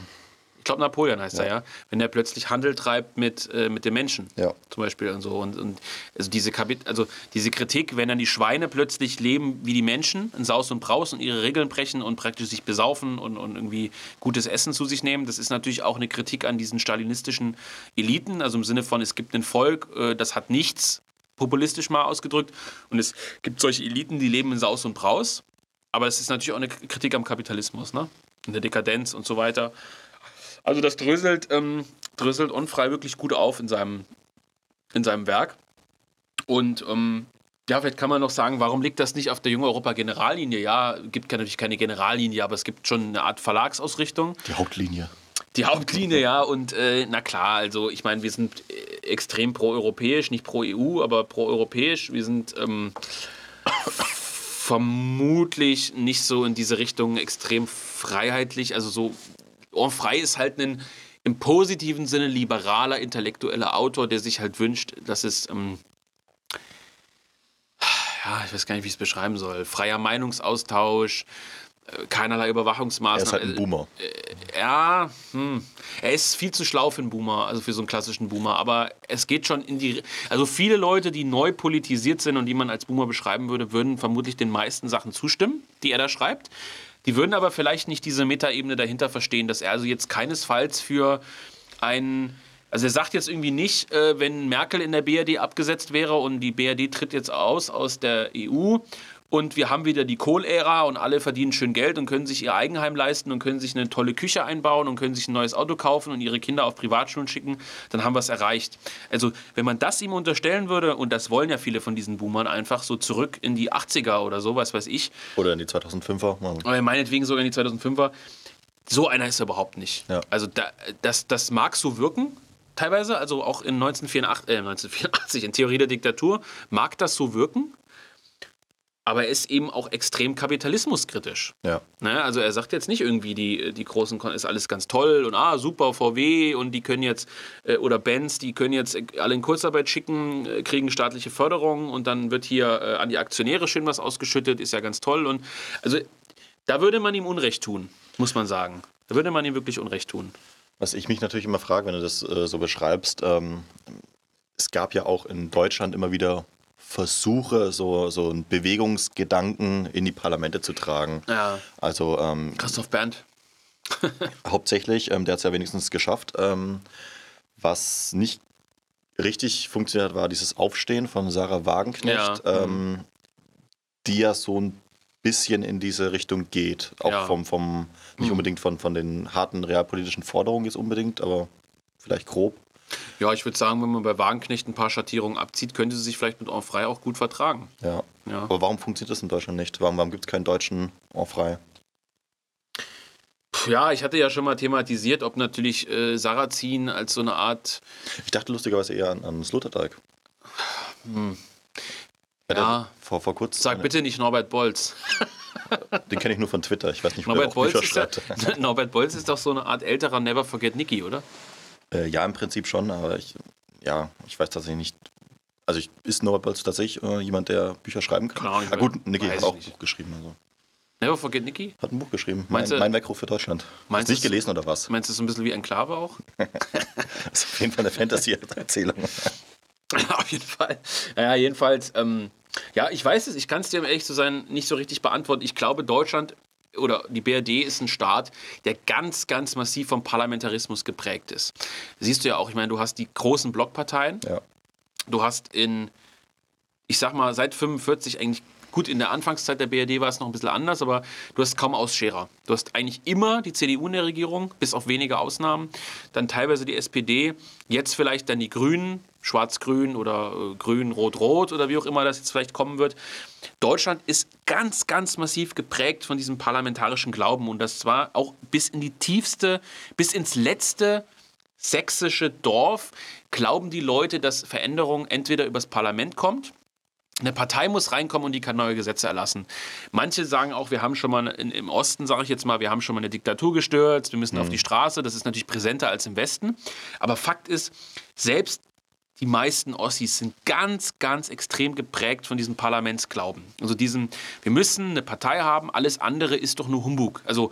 Ich glaube, Napoleon heißt ja. er, ja. Wenn er plötzlich Handel treibt mit, äh, mit den Menschen. Ja. Zum Beispiel und so. Und, und also, diese Kapit also diese Kritik, wenn dann die Schweine plötzlich leben wie die Menschen, in Saus und Braus und ihre Regeln brechen und praktisch sich besaufen und, und irgendwie gutes Essen zu sich nehmen, das ist natürlich auch eine Kritik an diesen stalinistischen Eliten. Also im Sinne von, es gibt ein Volk, äh, das hat nichts, populistisch mal ausgedrückt. Und es gibt solche Eliten, die leben in Saus und Braus. Aber es ist natürlich auch eine Kritik am Kapitalismus, ne? In der Dekadenz und so weiter. Also das dröselt, ähm, dröselt unfrei wirklich gut auf in seinem, in seinem Werk. Und ähm, ja, vielleicht kann man noch sagen, warum liegt das nicht auf der Junge Europa Generallinie? Ja, gibt natürlich keine Generallinie, aber es gibt schon eine Art Verlagsausrichtung. Die Hauptlinie. Die Hauptlinie, ja. Und äh, na klar, also ich meine, wir sind äh, extrem pro-europäisch, nicht pro-EU, aber pro-europäisch. Wir sind ähm, vermutlich nicht so in diese Richtung extrem freiheitlich, also so Onfray ist halt ein im positiven Sinne liberaler, intellektueller Autor, der sich halt wünscht, dass es, ähm, ja, ich weiß gar nicht, wie ich es beschreiben soll, freier Meinungsaustausch, keinerlei Überwachungsmaßnahmen. Er ist halt ein Boomer. Äh, ja, hm. er ist viel zu schlau für einen Boomer, also für so einen klassischen Boomer. Aber es geht schon in die. Also viele Leute, die neu politisiert sind und die man als Boomer beschreiben würde, würden vermutlich den meisten Sachen zustimmen, die er da schreibt. Die würden aber vielleicht nicht diese Metaebene dahinter verstehen, dass er also jetzt keinesfalls für einen also er sagt jetzt irgendwie nicht, äh, wenn Merkel in der BRD abgesetzt wäre und die BRD tritt jetzt aus aus der EU und wir haben wieder die Kohl-Ära und alle verdienen schön Geld und können sich ihr Eigenheim leisten und können sich eine tolle Küche einbauen und können sich ein neues Auto kaufen und ihre Kinder auf Privatschulen schicken, dann haben wir es erreicht. Also wenn man das ihm unterstellen würde, und das wollen ja viele von diesen Boomern einfach so zurück in die 80er oder so, was weiß ich. Oder in die 2005er. Oder meinetwegen sogar in die 2005er. So einer ist er überhaupt nicht. Ja. Also da, das, das mag so wirken, teilweise, also auch in 1984, äh, 1984 in Theorie der Diktatur, mag das so wirken, aber er ist eben auch extrem kapitalismuskritisch. Ja. Ne? Also er sagt jetzt nicht irgendwie, die, die großen ist alles ganz toll und ah, super, VW und die können jetzt, äh, oder Benz, die können jetzt alle in Kurzarbeit schicken, äh, kriegen staatliche Förderung und dann wird hier äh, an die Aktionäre schön was ausgeschüttet, ist ja ganz toll. Und also da würde man ihm Unrecht tun, muss man sagen. Da würde man ihm wirklich Unrecht tun. Was ich mich natürlich immer frage, wenn du das äh, so beschreibst, ähm, es gab ja auch in Deutschland immer wieder Versuche, so, so einen Bewegungsgedanken in die Parlamente zu tragen. Ja. Also, ähm, Christoph Berndt. *laughs* hauptsächlich, ähm, der hat es ja wenigstens geschafft. Ähm, was nicht richtig funktioniert hat, war dieses Aufstehen von Sarah Wagenknecht, ja. mhm. die ja so ein bisschen in diese Richtung geht. Auch ja. vom, vom, nicht mhm. unbedingt von, von den harten realpolitischen Forderungen jetzt unbedingt, aber vielleicht grob. Ja, ich würde sagen, wenn man bei Wagenknecht ein paar Schattierungen abzieht, könnte sie sich vielleicht mit Enfrei auch gut vertragen. Ja. ja. Aber warum funktioniert das in Deutschland nicht? Warum, warum gibt es keinen deutschen Enfrei? Ja, ich hatte ja schon mal thematisiert, ob natürlich äh, Sarrazin als so eine Art. Ich dachte lustigerweise eher an, an Sloterdijk. Hm. Ja. Vor, vor kurzem. Sag bitte nicht Norbert Bolz. *laughs* Den kenne ich nur von Twitter. Ich weiß nicht, Norbert Bolz, ist ja, *laughs* Norbert Bolz ist doch so eine Art älterer Never Forget Nicky, oder? Äh, ja, im Prinzip schon, aber ich, ja, ich weiß tatsächlich nicht. Also ich, ist Norbert tatsächlich äh, jemand, der Bücher schreiben kann? Genau, ah, gut, Nicky hat auch ein Buch geschrieben. Also. Never Forget Nicky? Hat ein Buch geschrieben. Meinst mein, mein Weckruf für Deutschland. Meinst du nicht gelesen oder was? Meinst du es ein bisschen wie Enklave auch? *laughs* das ist auf jeden Fall eine Fantasy-Erzählung. *laughs* auf jeden Fall. Naja, jedenfalls, ähm, ja, ich weiß es, ich kann es dir, um ehrlich zu sein, nicht so richtig beantworten. Ich glaube, Deutschland oder die BRD ist ein Staat, der ganz, ganz massiv vom Parlamentarismus geprägt ist. Siehst du ja auch, ich meine, du hast die großen Blockparteien. Ja. Du hast in, ich sag mal, seit 45 eigentlich Gut, in der Anfangszeit der BRD war es noch ein bisschen anders, aber du hast kaum Ausscherer. Du hast eigentlich immer die CDU in der Regierung, bis auf wenige Ausnahmen. Dann teilweise die SPD, jetzt vielleicht dann die Grünen, Schwarz-Grün oder äh, Grün-Rot-Rot oder wie auch immer das jetzt vielleicht kommen wird. Deutschland ist ganz, ganz massiv geprägt von diesem parlamentarischen Glauben und das zwar auch bis in die tiefste, bis ins letzte sächsische Dorf glauben die Leute, dass Veränderung entweder übers Parlament kommt eine Partei muss reinkommen und die kann neue Gesetze erlassen. Manche sagen auch, wir haben schon mal in, im Osten, sage ich jetzt mal, wir haben schon mal eine Diktatur gestürzt, wir müssen mhm. auf die Straße. Das ist natürlich präsenter als im Westen. Aber Fakt ist, selbst die meisten Ossis sind ganz, ganz extrem geprägt von diesem Parlamentsglauben. Also diesen, wir müssen eine Partei haben, alles andere ist doch nur Humbug. Also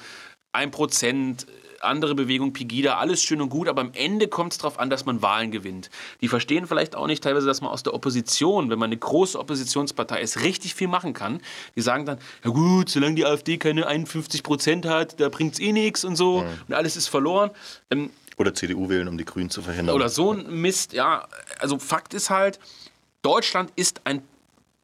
ein Prozent, andere Bewegung, Pegida, alles schön und gut, aber am Ende kommt es darauf an, dass man Wahlen gewinnt. Die verstehen vielleicht auch nicht teilweise, dass man aus der Opposition, wenn man eine große Oppositionspartei ist, richtig viel machen kann. Die sagen dann, ja gut, solange die AfD keine 51 Prozent hat, da bringt es eh nichts und so mhm. und alles ist verloren. Ähm, oder CDU wählen, um die Grünen zu verhindern. Oder so ein Mist, ja. Also Fakt ist halt, Deutschland ist ein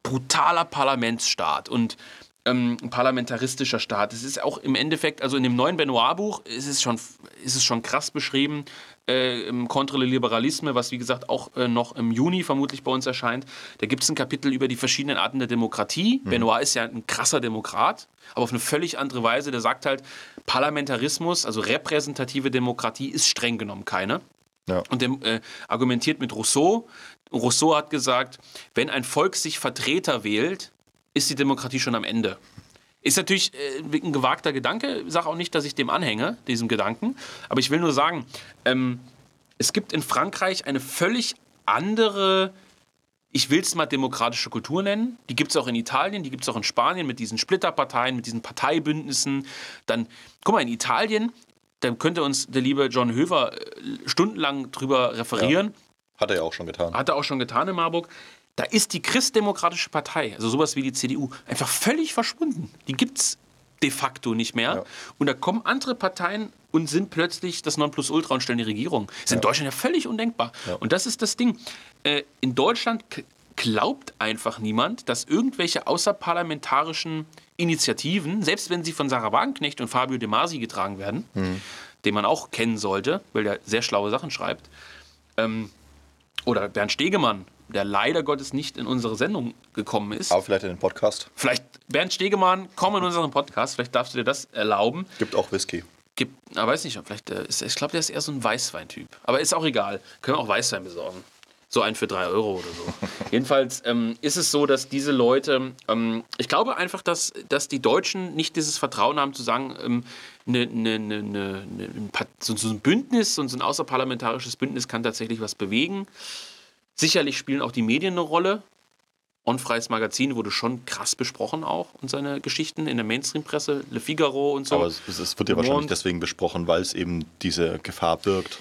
brutaler Parlamentsstaat und ähm, ein parlamentaristischer Staat. Es ist auch im Endeffekt, also in dem neuen Benoit-Buch ist ist es schon krass beschrieben, äh, im Contre le Liberalisme, was wie gesagt auch äh, noch im Juni vermutlich bei uns erscheint. Da gibt es ein Kapitel über die verschiedenen Arten der Demokratie. Mhm. Benoit ist ja ein krasser Demokrat, aber auf eine völlig andere Weise. Der sagt halt, Parlamentarismus, also repräsentative Demokratie, ist streng genommen keine. Ja. Und der äh, argumentiert mit Rousseau. Rousseau hat gesagt, wenn ein Volk sich Vertreter wählt, ist die Demokratie schon am Ende. Ist natürlich äh, ein gewagter Gedanke. Ich sage auch nicht, dass ich dem anhänge, diesem Gedanken. Aber ich will nur sagen, ähm, es gibt in Frankreich eine völlig andere, ich will es mal demokratische Kultur nennen. Die gibt es auch in Italien, die gibt es auch in Spanien mit diesen Splitterparteien, mit diesen Parteibündnissen. Dann, guck mal, in Italien, da könnte uns der liebe John Höver äh, stundenlang drüber referieren. Ja, hat er ja auch schon getan. Hat er auch schon getan in Marburg. Da ist die Christdemokratische Partei, also sowas wie die CDU, einfach völlig verschwunden. Die gibt es de facto nicht mehr. Ja. Und da kommen andere Parteien und sind plötzlich das Nonplusultra und stellen die Regierung. Das ist ja. in Deutschland ja völlig undenkbar. Ja. Und das ist das Ding. Äh, in Deutschland glaubt einfach niemand, dass irgendwelche außerparlamentarischen Initiativen, selbst wenn sie von Sarah Wagenknecht und Fabio De Masi getragen werden, mhm. den man auch kennen sollte, weil der sehr schlaue Sachen schreibt, ähm, oder Bernd Stegemann, der leider Gottes nicht in unsere Sendung gekommen ist. Aber vielleicht in den Podcast. Vielleicht, Bernd Stegemann, komm in unseren Podcast, vielleicht darfst du dir das erlauben. Gibt auch Whisky. Gibt, aber weiß nicht, vielleicht äh, ist, ich glaube, der ist eher so ein Weißwein-Typ. Aber ist auch egal. Können wir auch Weißwein besorgen. So ein für drei Euro oder so. *laughs* Jedenfalls ähm, ist es so, dass diese Leute, ähm, ich glaube einfach, dass, dass die Deutschen nicht dieses Vertrauen haben zu sagen, ähm, ne, ne, ne, ne so ein Bündnis, so ein außerparlamentarisches Bündnis kann tatsächlich was bewegen. Sicherlich spielen auch die Medien eine Rolle. Onfreies Magazin wurde schon krass besprochen auch und seine Geschichten in der Mainstream-Presse, Le Figaro und so. Aber es, es wird ja wahrscheinlich deswegen besprochen, weil es eben diese Gefahr birgt.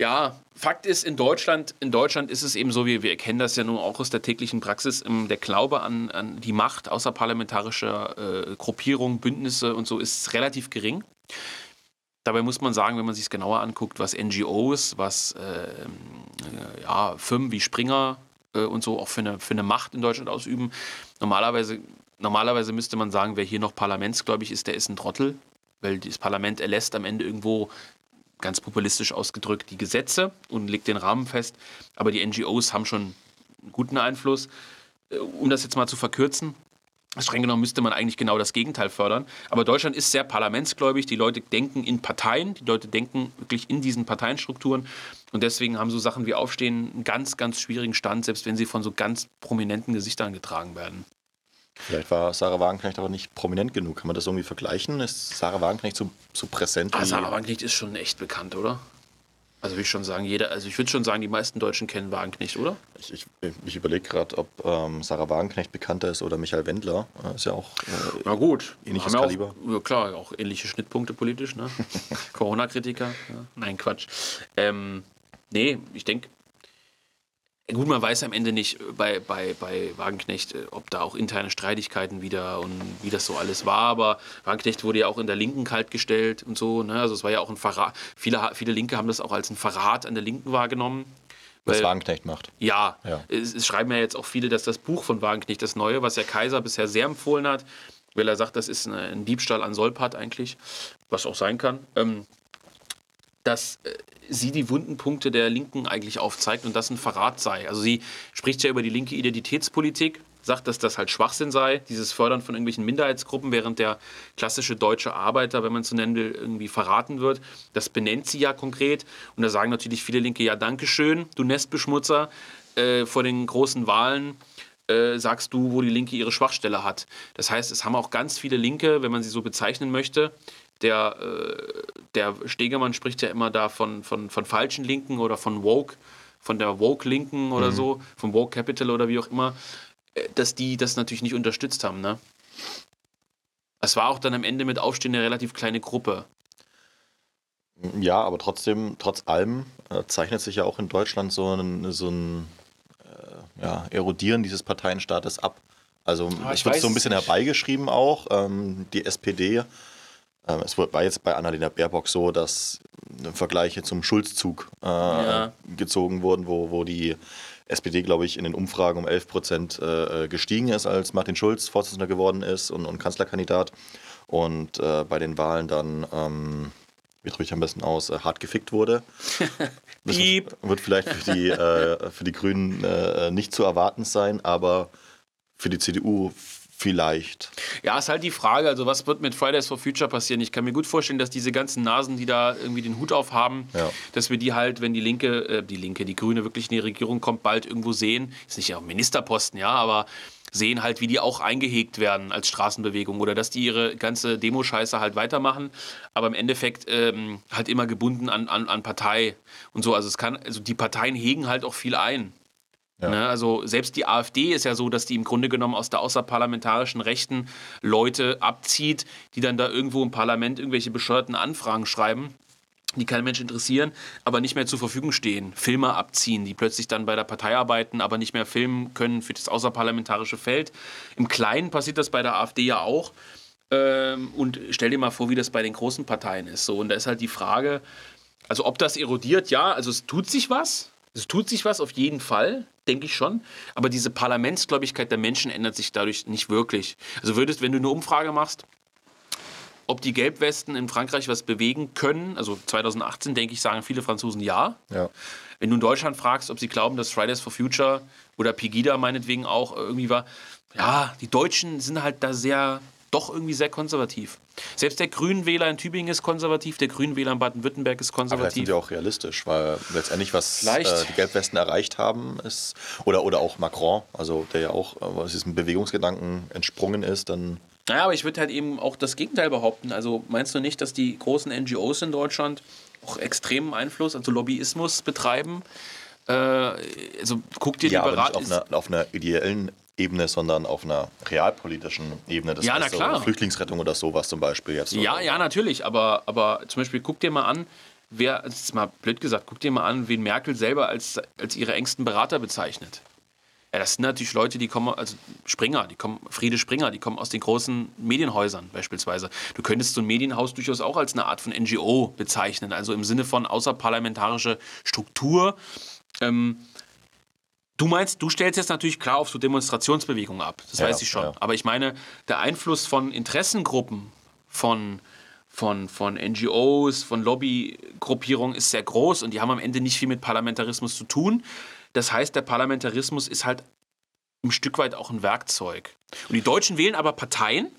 Ja, Fakt ist, in Deutschland, in Deutschland ist es eben so, wie wir erkennen das ja nun auch aus der täglichen Praxis, der Glaube an, an die Macht außerparlamentarischer äh, Gruppierungen, Bündnisse und so ist relativ gering. Dabei muss man sagen, wenn man sich es genauer anguckt, was NGOs, was äh, ja, Firmen wie Springer äh, und so auch für eine, für eine Macht in Deutschland ausüben, normalerweise, normalerweise müsste man sagen, wer hier noch parlamentsgläubig ist, der ist ein Trottel, weil das Parlament erlässt am Ende irgendwo ganz populistisch ausgedrückt die Gesetze und legt den Rahmen fest. Aber die NGOs haben schon einen guten Einfluss. Äh, um das jetzt mal zu verkürzen, Streng genommen müsste man eigentlich genau das Gegenteil fördern. Aber Deutschland ist sehr parlamentsgläubig. Die Leute denken in Parteien, die Leute denken wirklich in diesen Parteienstrukturen. Und deswegen haben so Sachen wie Aufstehen einen ganz, ganz schwierigen Stand, selbst wenn sie von so ganz prominenten Gesichtern getragen werden. Vielleicht war Sarah Wagenknecht aber nicht prominent genug. Kann man das irgendwie vergleichen? Ist Sarah Wagenknecht so, so präsent? Ah, Sarah Wagenknecht ist schon echt bekannt, oder? Also würde ich schon sagen, jeder, also ich würde schon sagen, die meisten Deutschen kennen Wagenknecht, oder? Ich, ich, ich überlege gerade, ob ähm, Sarah Wagenknecht bekannter ist oder Michael Wendler. Ist ja auch äh, Na gut, ähnliches Kaliber. Auch, klar, auch ähnliche Schnittpunkte politisch, ne? *laughs* Corona-Kritiker. Ja. Nein, Quatsch. Ähm, nee, ich denke, Gut, man weiß am Ende nicht bei, bei, bei Wagenknecht, äh, ob da auch interne Streitigkeiten wieder und wie das so alles war, aber Wagenknecht wurde ja auch in der Linken kaltgestellt und so. Ne? Also es war ja auch ein Verrat. Viele, viele Linke haben das auch als ein Verrat an der Linken wahrgenommen. Was Wagenknecht macht. Ja, ja. Es, es, schreiben ja jetzt auch viele, dass das Buch von Wagenknecht, das Neue, was der Kaiser bisher sehr empfohlen hat, weil er sagt, das ist ein Diebstahl an Solpat eigentlich, was auch sein kann. Ähm, dass äh, sie die wunden Punkte der Linken eigentlich aufzeigt und das ein Verrat sei. Also sie spricht ja über die linke Identitätspolitik, sagt, dass das halt Schwachsinn sei, dieses Fördern von irgendwelchen Minderheitsgruppen, während der klassische deutsche Arbeiter, wenn man es so nennen will, irgendwie verraten wird. Das benennt sie ja konkret. Und da sagen natürlich viele Linke, ja, Dankeschön, du Nestbeschmutzer, äh, vor den großen Wahlen. Äh, sagst du, wo die Linke ihre Schwachstelle hat. Das heißt, es haben auch ganz viele Linke, wenn man sie so bezeichnen möchte, der, äh, der Stegemann spricht ja immer da von, von, von falschen Linken oder von Woke, von der Woke-Linken oder mhm. so, vom Woke Capital oder wie auch immer, äh, dass die das natürlich nicht unterstützt haben. Ne? Es war auch dann am Ende mit Aufstehen eine relativ kleine Gruppe. Ja, aber trotzdem, trotz allem äh, zeichnet sich ja auch in Deutschland so ein, so ein äh, ja, Erodieren dieses Parteienstaates ab. Also ah, es wird so ein bisschen herbeigeschrieben auch. Ähm, die SPD es war jetzt bei Annalena Baerbock so, dass Vergleiche zum Schulzzug äh, ja. gezogen wurden, wo, wo die SPD, glaube ich, in den Umfragen um 11 Prozent äh, gestiegen ist, als Martin Schulz Vorsitzender geworden ist und, und Kanzlerkandidat. Und äh, bei den Wahlen dann, ähm, wie drücke ich am besten aus, äh, hart gefickt wurde. *laughs* das wird, vielleicht für die, äh, für die Grünen äh, nicht zu erwarten sein, aber für die CDU Vielleicht. Ja, ist halt die Frage, also was wird mit Fridays for Future passieren? Ich kann mir gut vorstellen, dass diese ganzen Nasen, die da irgendwie den Hut auf haben, ja. dass wir die halt, wenn die Linke, äh, die Linke, die Grüne wirklich in die Regierung kommt, bald irgendwo sehen. Ist nicht auch Ministerposten, ja, aber sehen halt, wie die auch eingehegt werden als Straßenbewegung oder dass die ihre ganze Demo-Scheiße halt weitermachen, aber im Endeffekt ähm, halt immer gebunden an, an, an Partei und so. Also es kann, also die Parteien hegen halt auch viel ein. Ja. Ne, also selbst die AfD ist ja so, dass die im Grunde genommen aus der außerparlamentarischen Rechten Leute abzieht, die dann da irgendwo im Parlament irgendwelche bescheuerten Anfragen schreiben die kein Mensch interessieren, aber nicht mehr zur Verfügung stehen. Filme abziehen, die plötzlich dann bei der Partei arbeiten, aber nicht mehr filmen können für das außerparlamentarische Feld. Im Kleinen passiert das bei der AfD ja auch. Ähm, und stell dir mal vor, wie das bei den großen Parteien ist. Und da ist halt die Frage, also ob das erodiert, ja, also es tut sich was. Es tut sich was auf jeden Fall denke ich schon. Aber diese Parlamentsgläubigkeit der Menschen ändert sich dadurch nicht wirklich. Also würdest, wenn du eine Umfrage machst, ob die Gelbwesten in Frankreich was bewegen können, also 2018 denke ich, sagen viele Franzosen ja. ja. Wenn du in Deutschland fragst, ob sie glauben, dass Fridays for Future oder Pegida meinetwegen auch irgendwie war, ja, die Deutschen sind halt da sehr doch irgendwie sehr konservativ. Selbst der Grünwähler in Tübingen ist konservativ, der Grünwähler in Baden-Württemberg ist konservativ. Aber sind ja auch realistisch, weil letztendlich, was äh, die Gelbwesten erreicht haben, ist, oder, oder auch Macron, also der ja auch äh, aus diesem Bewegungsgedanken entsprungen ist, dann. Naja, aber ich würde halt eben auch das Gegenteil behaupten. Also meinst du nicht, dass die großen NGOs in Deutschland auch extremen Einfluss, also Lobbyismus betreiben? Äh, also guck dir ja, die Beratung. Auf, einer, auf einer ideellen Ebene, sondern auf einer realpolitischen Ebene. Das ja, heißt, na klar. So Flüchtlingsrettung oder sowas zum Beispiel jetzt. Ja, ja, natürlich. Aber, aber zum Beispiel guck dir mal an, wer, das ist mal blöd gesagt, guck dir mal an, wen Merkel selber als, als ihre engsten Berater bezeichnet. Ja, das sind natürlich Leute, die kommen, also Springer, die kommen, Friede Springer, die kommen aus den großen Medienhäusern beispielsweise. Du könntest so ein Medienhaus durchaus auch als eine Art von NGO bezeichnen, also im Sinne von außerparlamentarische Struktur. Ähm, Du meinst, du stellst jetzt natürlich klar auf so Demonstrationsbewegungen ab, das ja, weiß ich schon. Ja. Aber ich meine, der Einfluss von Interessengruppen, von, von, von NGOs, von Lobbygruppierungen ist sehr groß und die haben am Ende nicht viel mit Parlamentarismus zu tun. Das heißt, der Parlamentarismus ist halt ein Stück weit auch ein Werkzeug. Und die Deutschen wählen aber Parteien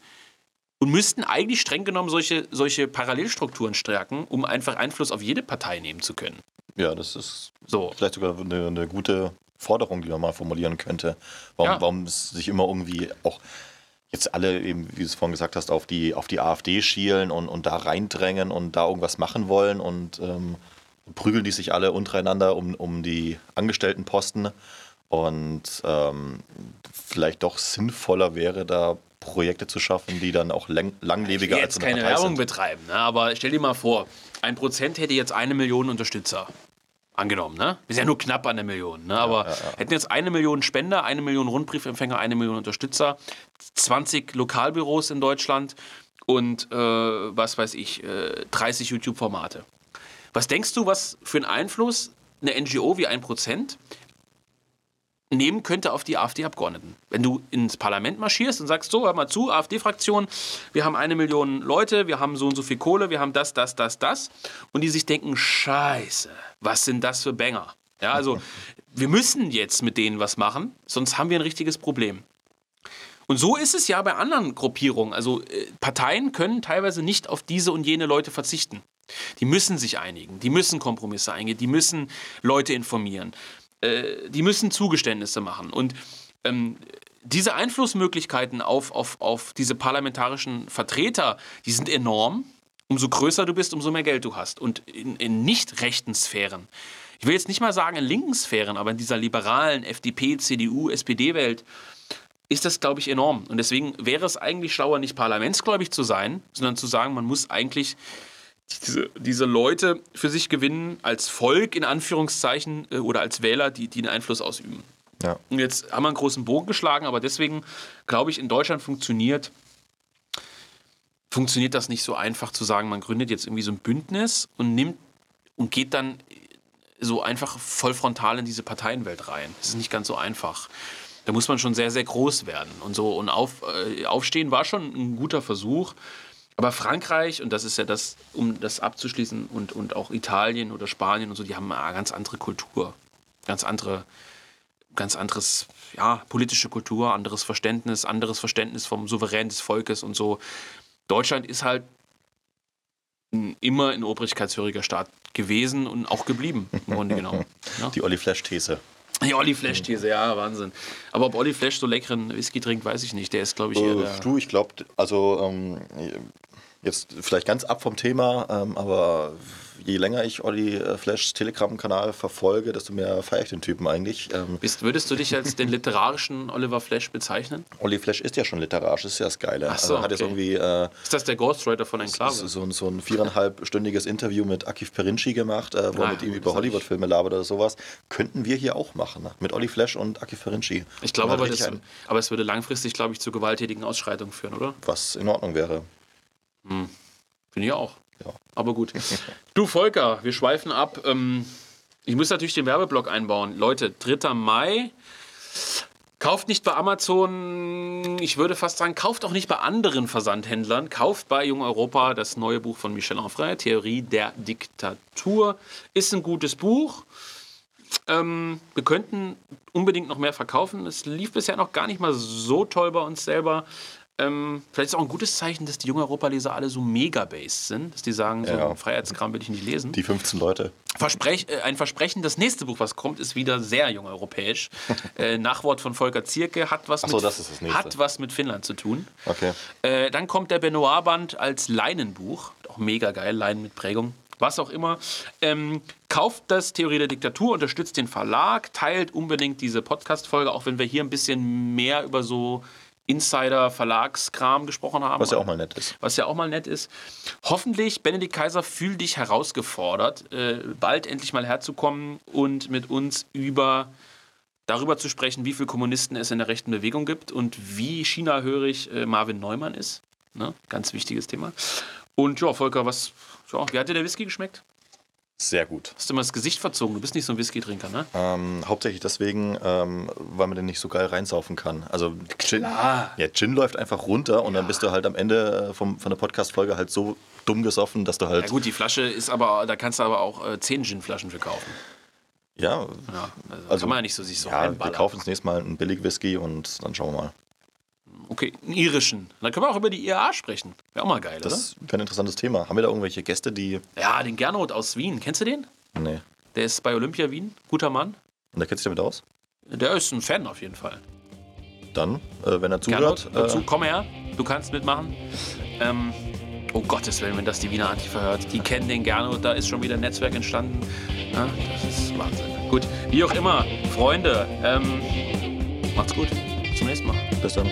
und müssten eigentlich streng genommen solche, solche Parallelstrukturen stärken, um einfach Einfluss auf jede Partei nehmen zu können. Ja, das ist so. vielleicht sogar eine, eine gute Forderung, die man mal formulieren könnte. Warum, ja. warum es sich immer irgendwie auch jetzt alle eben, wie du es vorhin gesagt hast, auf die, auf die AfD schielen und, und da reindrängen und da irgendwas machen wollen und ähm, prügeln die sich alle untereinander um, um die Angestelltenposten. Und ähm, vielleicht doch sinnvoller wäre, da Projekte zu schaffen, die dann auch lang, langlebiger ich will jetzt als eine keine Partei Werbung sind. betreiben, ne? aber stell dir mal vor, ein Prozent hätte jetzt eine Million Unterstützer. Angenommen, ne? Ist ja nur knapp an der Million, ne? Aber hätten jetzt eine Million Spender, eine Million Rundbriefempfänger, eine Million Unterstützer, 20 Lokalbüros in Deutschland und äh, was weiß ich, äh, 30 YouTube-Formate. Was denkst du, was für einen Einfluss eine NGO wie ein Prozent nehmen könnte auf die AfD-Abgeordneten. Wenn du ins Parlament marschierst und sagst, so, hör mal zu, AfD-Fraktion, wir haben eine Million Leute, wir haben so und so viel Kohle, wir haben das, das, das, das. Und die sich denken, scheiße, was sind das für Banger? Ja, also *laughs* wir müssen jetzt mit denen was machen, sonst haben wir ein richtiges Problem. Und so ist es ja bei anderen Gruppierungen. Also äh, Parteien können teilweise nicht auf diese und jene Leute verzichten. Die müssen sich einigen, die müssen Kompromisse eingehen, die müssen Leute informieren, äh, die müssen Zugeständnisse machen. Und ähm, diese Einflussmöglichkeiten auf, auf, auf diese parlamentarischen Vertreter, die sind enorm. Umso größer du bist, umso mehr Geld du hast. Und in, in nicht rechten Sphären, ich will jetzt nicht mal sagen in linken Sphären, aber in dieser liberalen FDP, CDU, SPD-Welt, ist das, glaube ich, enorm. Und deswegen wäre es eigentlich schlauer, nicht parlamentsgläubig zu sein, sondern zu sagen, man muss eigentlich diese, diese Leute für sich gewinnen, als Volk in Anführungszeichen äh, oder als Wähler, die, die einen Einfluss ausüben. Ja. Und jetzt haben wir einen großen Bogen geschlagen, aber deswegen glaube ich, in Deutschland funktioniert, funktioniert das nicht so einfach zu sagen, man gründet jetzt irgendwie so ein Bündnis und nimmt und geht dann so einfach voll frontal in diese Parteienwelt rein. Das ist nicht ganz so einfach. Da muss man schon sehr, sehr groß werden. Und so und auf, äh, aufstehen war schon ein guter Versuch. Aber Frankreich, und das ist ja das, um das abzuschließen, und, und auch Italien oder Spanien und so, die haben eine ganz andere Kultur. Ganz andere, ganz anderes, ja, politische Kultur, anderes Verständnis, anderes Verständnis vom Souverän des Volkes und so. Deutschland ist halt immer ein obrigkeitshöriger Staat gewesen und auch geblieben, im Grunde genommen. Ja. *laughs* Die Olli Flash-These. Die Olli Flash-These, ja, Wahnsinn. Aber ob Olli Flash so leckeren Whisky trinkt, weiß ich nicht. Der ist, glaube ich, eher Äh, du, ich glaube, also ähm, jetzt vielleicht ganz ab vom Thema, ähm, aber je länger ich Olli äh, Flashs Telegram-Kanal verfolge, desto mehr feiere ich den Typen eigentlich. Ähm, Bist, würdest du dich als den literarischen Oliver Flash bezeichnen? Olli Flash ist ja schon literarisch, das ist ja das Geile. Ach so, also hat jetzt okay. irgendwie äh, Ist das der Ghostwriter von Enklave? so, so, ein- so ein viereinhalbstündiges Interview mit Akif Perinci gemacht, äh, wo Ah, er mit ihm über Hollywood-Filme labert oder sowas. Könnten wir hier auch machen, ne? mit Olli Flash und Akif Perinci. Ich glaube aber, das, aber es würde langfristig, glaube ich, zu gewalttätigen Ausschreitungen führen, oder? was in Ordnung wäre. Finde ich auch. Ja. Aber gut. Du, Volker, wir schweifen ab. Ähm, ich muss natürlich den Werbeblock einbauen. Leute, 3. Mai. Kauft nicht bei Amazon, ich würde fast sagen, kauft auch nicht bei anderen Versandhändlern. Kauft bei Jung Europa das neue Buch von Michel Onfray, Theorie der Diktatur. Ist ein gutes Buch. Ähm, wir könnten unbedingt noch mehr verkaufen. Es lief bisher noch gar nicht mal so toll bei uns selber. Ähm, vielleicht ist auch ein gutes Zeichen, dass die Jung Europa-Leser alle so mega-based sind, dass die sagen, so Ja. Freiheitskram will ich nicht lesen. Die 15 Leute. Versprech, äh, ein Versprechen, das nächste Buch, was kommt, ist wieder sehr jung europäisch. *laughs* äh, Nachwort von Volker Zierke hat was, so, mit, hat was mit Finnland zu tun. Okay. Äh, dann kommt der Benoit-Band als Leinenbuch. Auch mega geil, Leinen mit Prägung. Was auch immer. Ähm, kauft das Theorie der Diktatur, unterstützt den Verlag, teilt unbedingt diese Podcast-Folge, auch wenn wir hier ein bisschen mehr über so Insider-Verlagskram gesprochen haben. Was ja auch mal nett ist. Was ja auch mal nett ist. Hoffentlich, Benedikt Kaiser, fühl dich herausgefordert, äh, bald endlich mal herzukommen und mit uns über darüber zu sprechen, wie viele Kommunisten es in der rechten Bewegung gibt und wie China-hörig äh, Marvin Neumann ist. Ne? Ganz wichtiges Thema. Und ja, Volker, was, ja, wie hat dir der Whisky geschmeckt? Sehr gut. Hast du mal das Gesicht verzogen? Du bist nicht so ein Whisky-Trinker, ne? Ähm, hauptsächlich deswegen, ähm, weil man den nicht so geil reinsaufen kann. Also Gin, Klar. ja, Gin läuft einfach runter und dann bist du halt am Ende äh, vom, von der Podcast-Folge halt so dumm gesoffen, dass du halt. Ja gut, die Flasche ist aber, da kannst du aber auch äh, 10 Gin-Flaschen für kaufen. Ja, Ja, also, Also, kann man ja nicht so sich so ja wir kaufen das nächste Mal einen Billig-Whisky und dann schauen wir mal. Okay, einen irischen. Dann können wir auch über die IAA sprechen. Wäre auch mal geil, das wäre ein interessantes Thema. Haben wir da irgendwelche Gäste, die. Ja, den Gernot aus Wien. Kennst du den? Nee. Der ist bei Olympia Wien. Guter Mann. Und der kennt sich damit aus? Der ist ein Fan auf jeden Fall. Dann, äh, wenn er zuhört. Gernot, äh, komm her. Du kannst mitmachen. Ähm, oh Gottes Willen, wenn das die Wiener Antifa hört. Die kennen den Gernot. Da ist schon wieder ein Netzwerk entstanden. Ja, das ist Wahnsinn. Gut, wie auch immer, Freunde. Ähm, macht's gut. Bis zum nächsten Mal. Bis dann.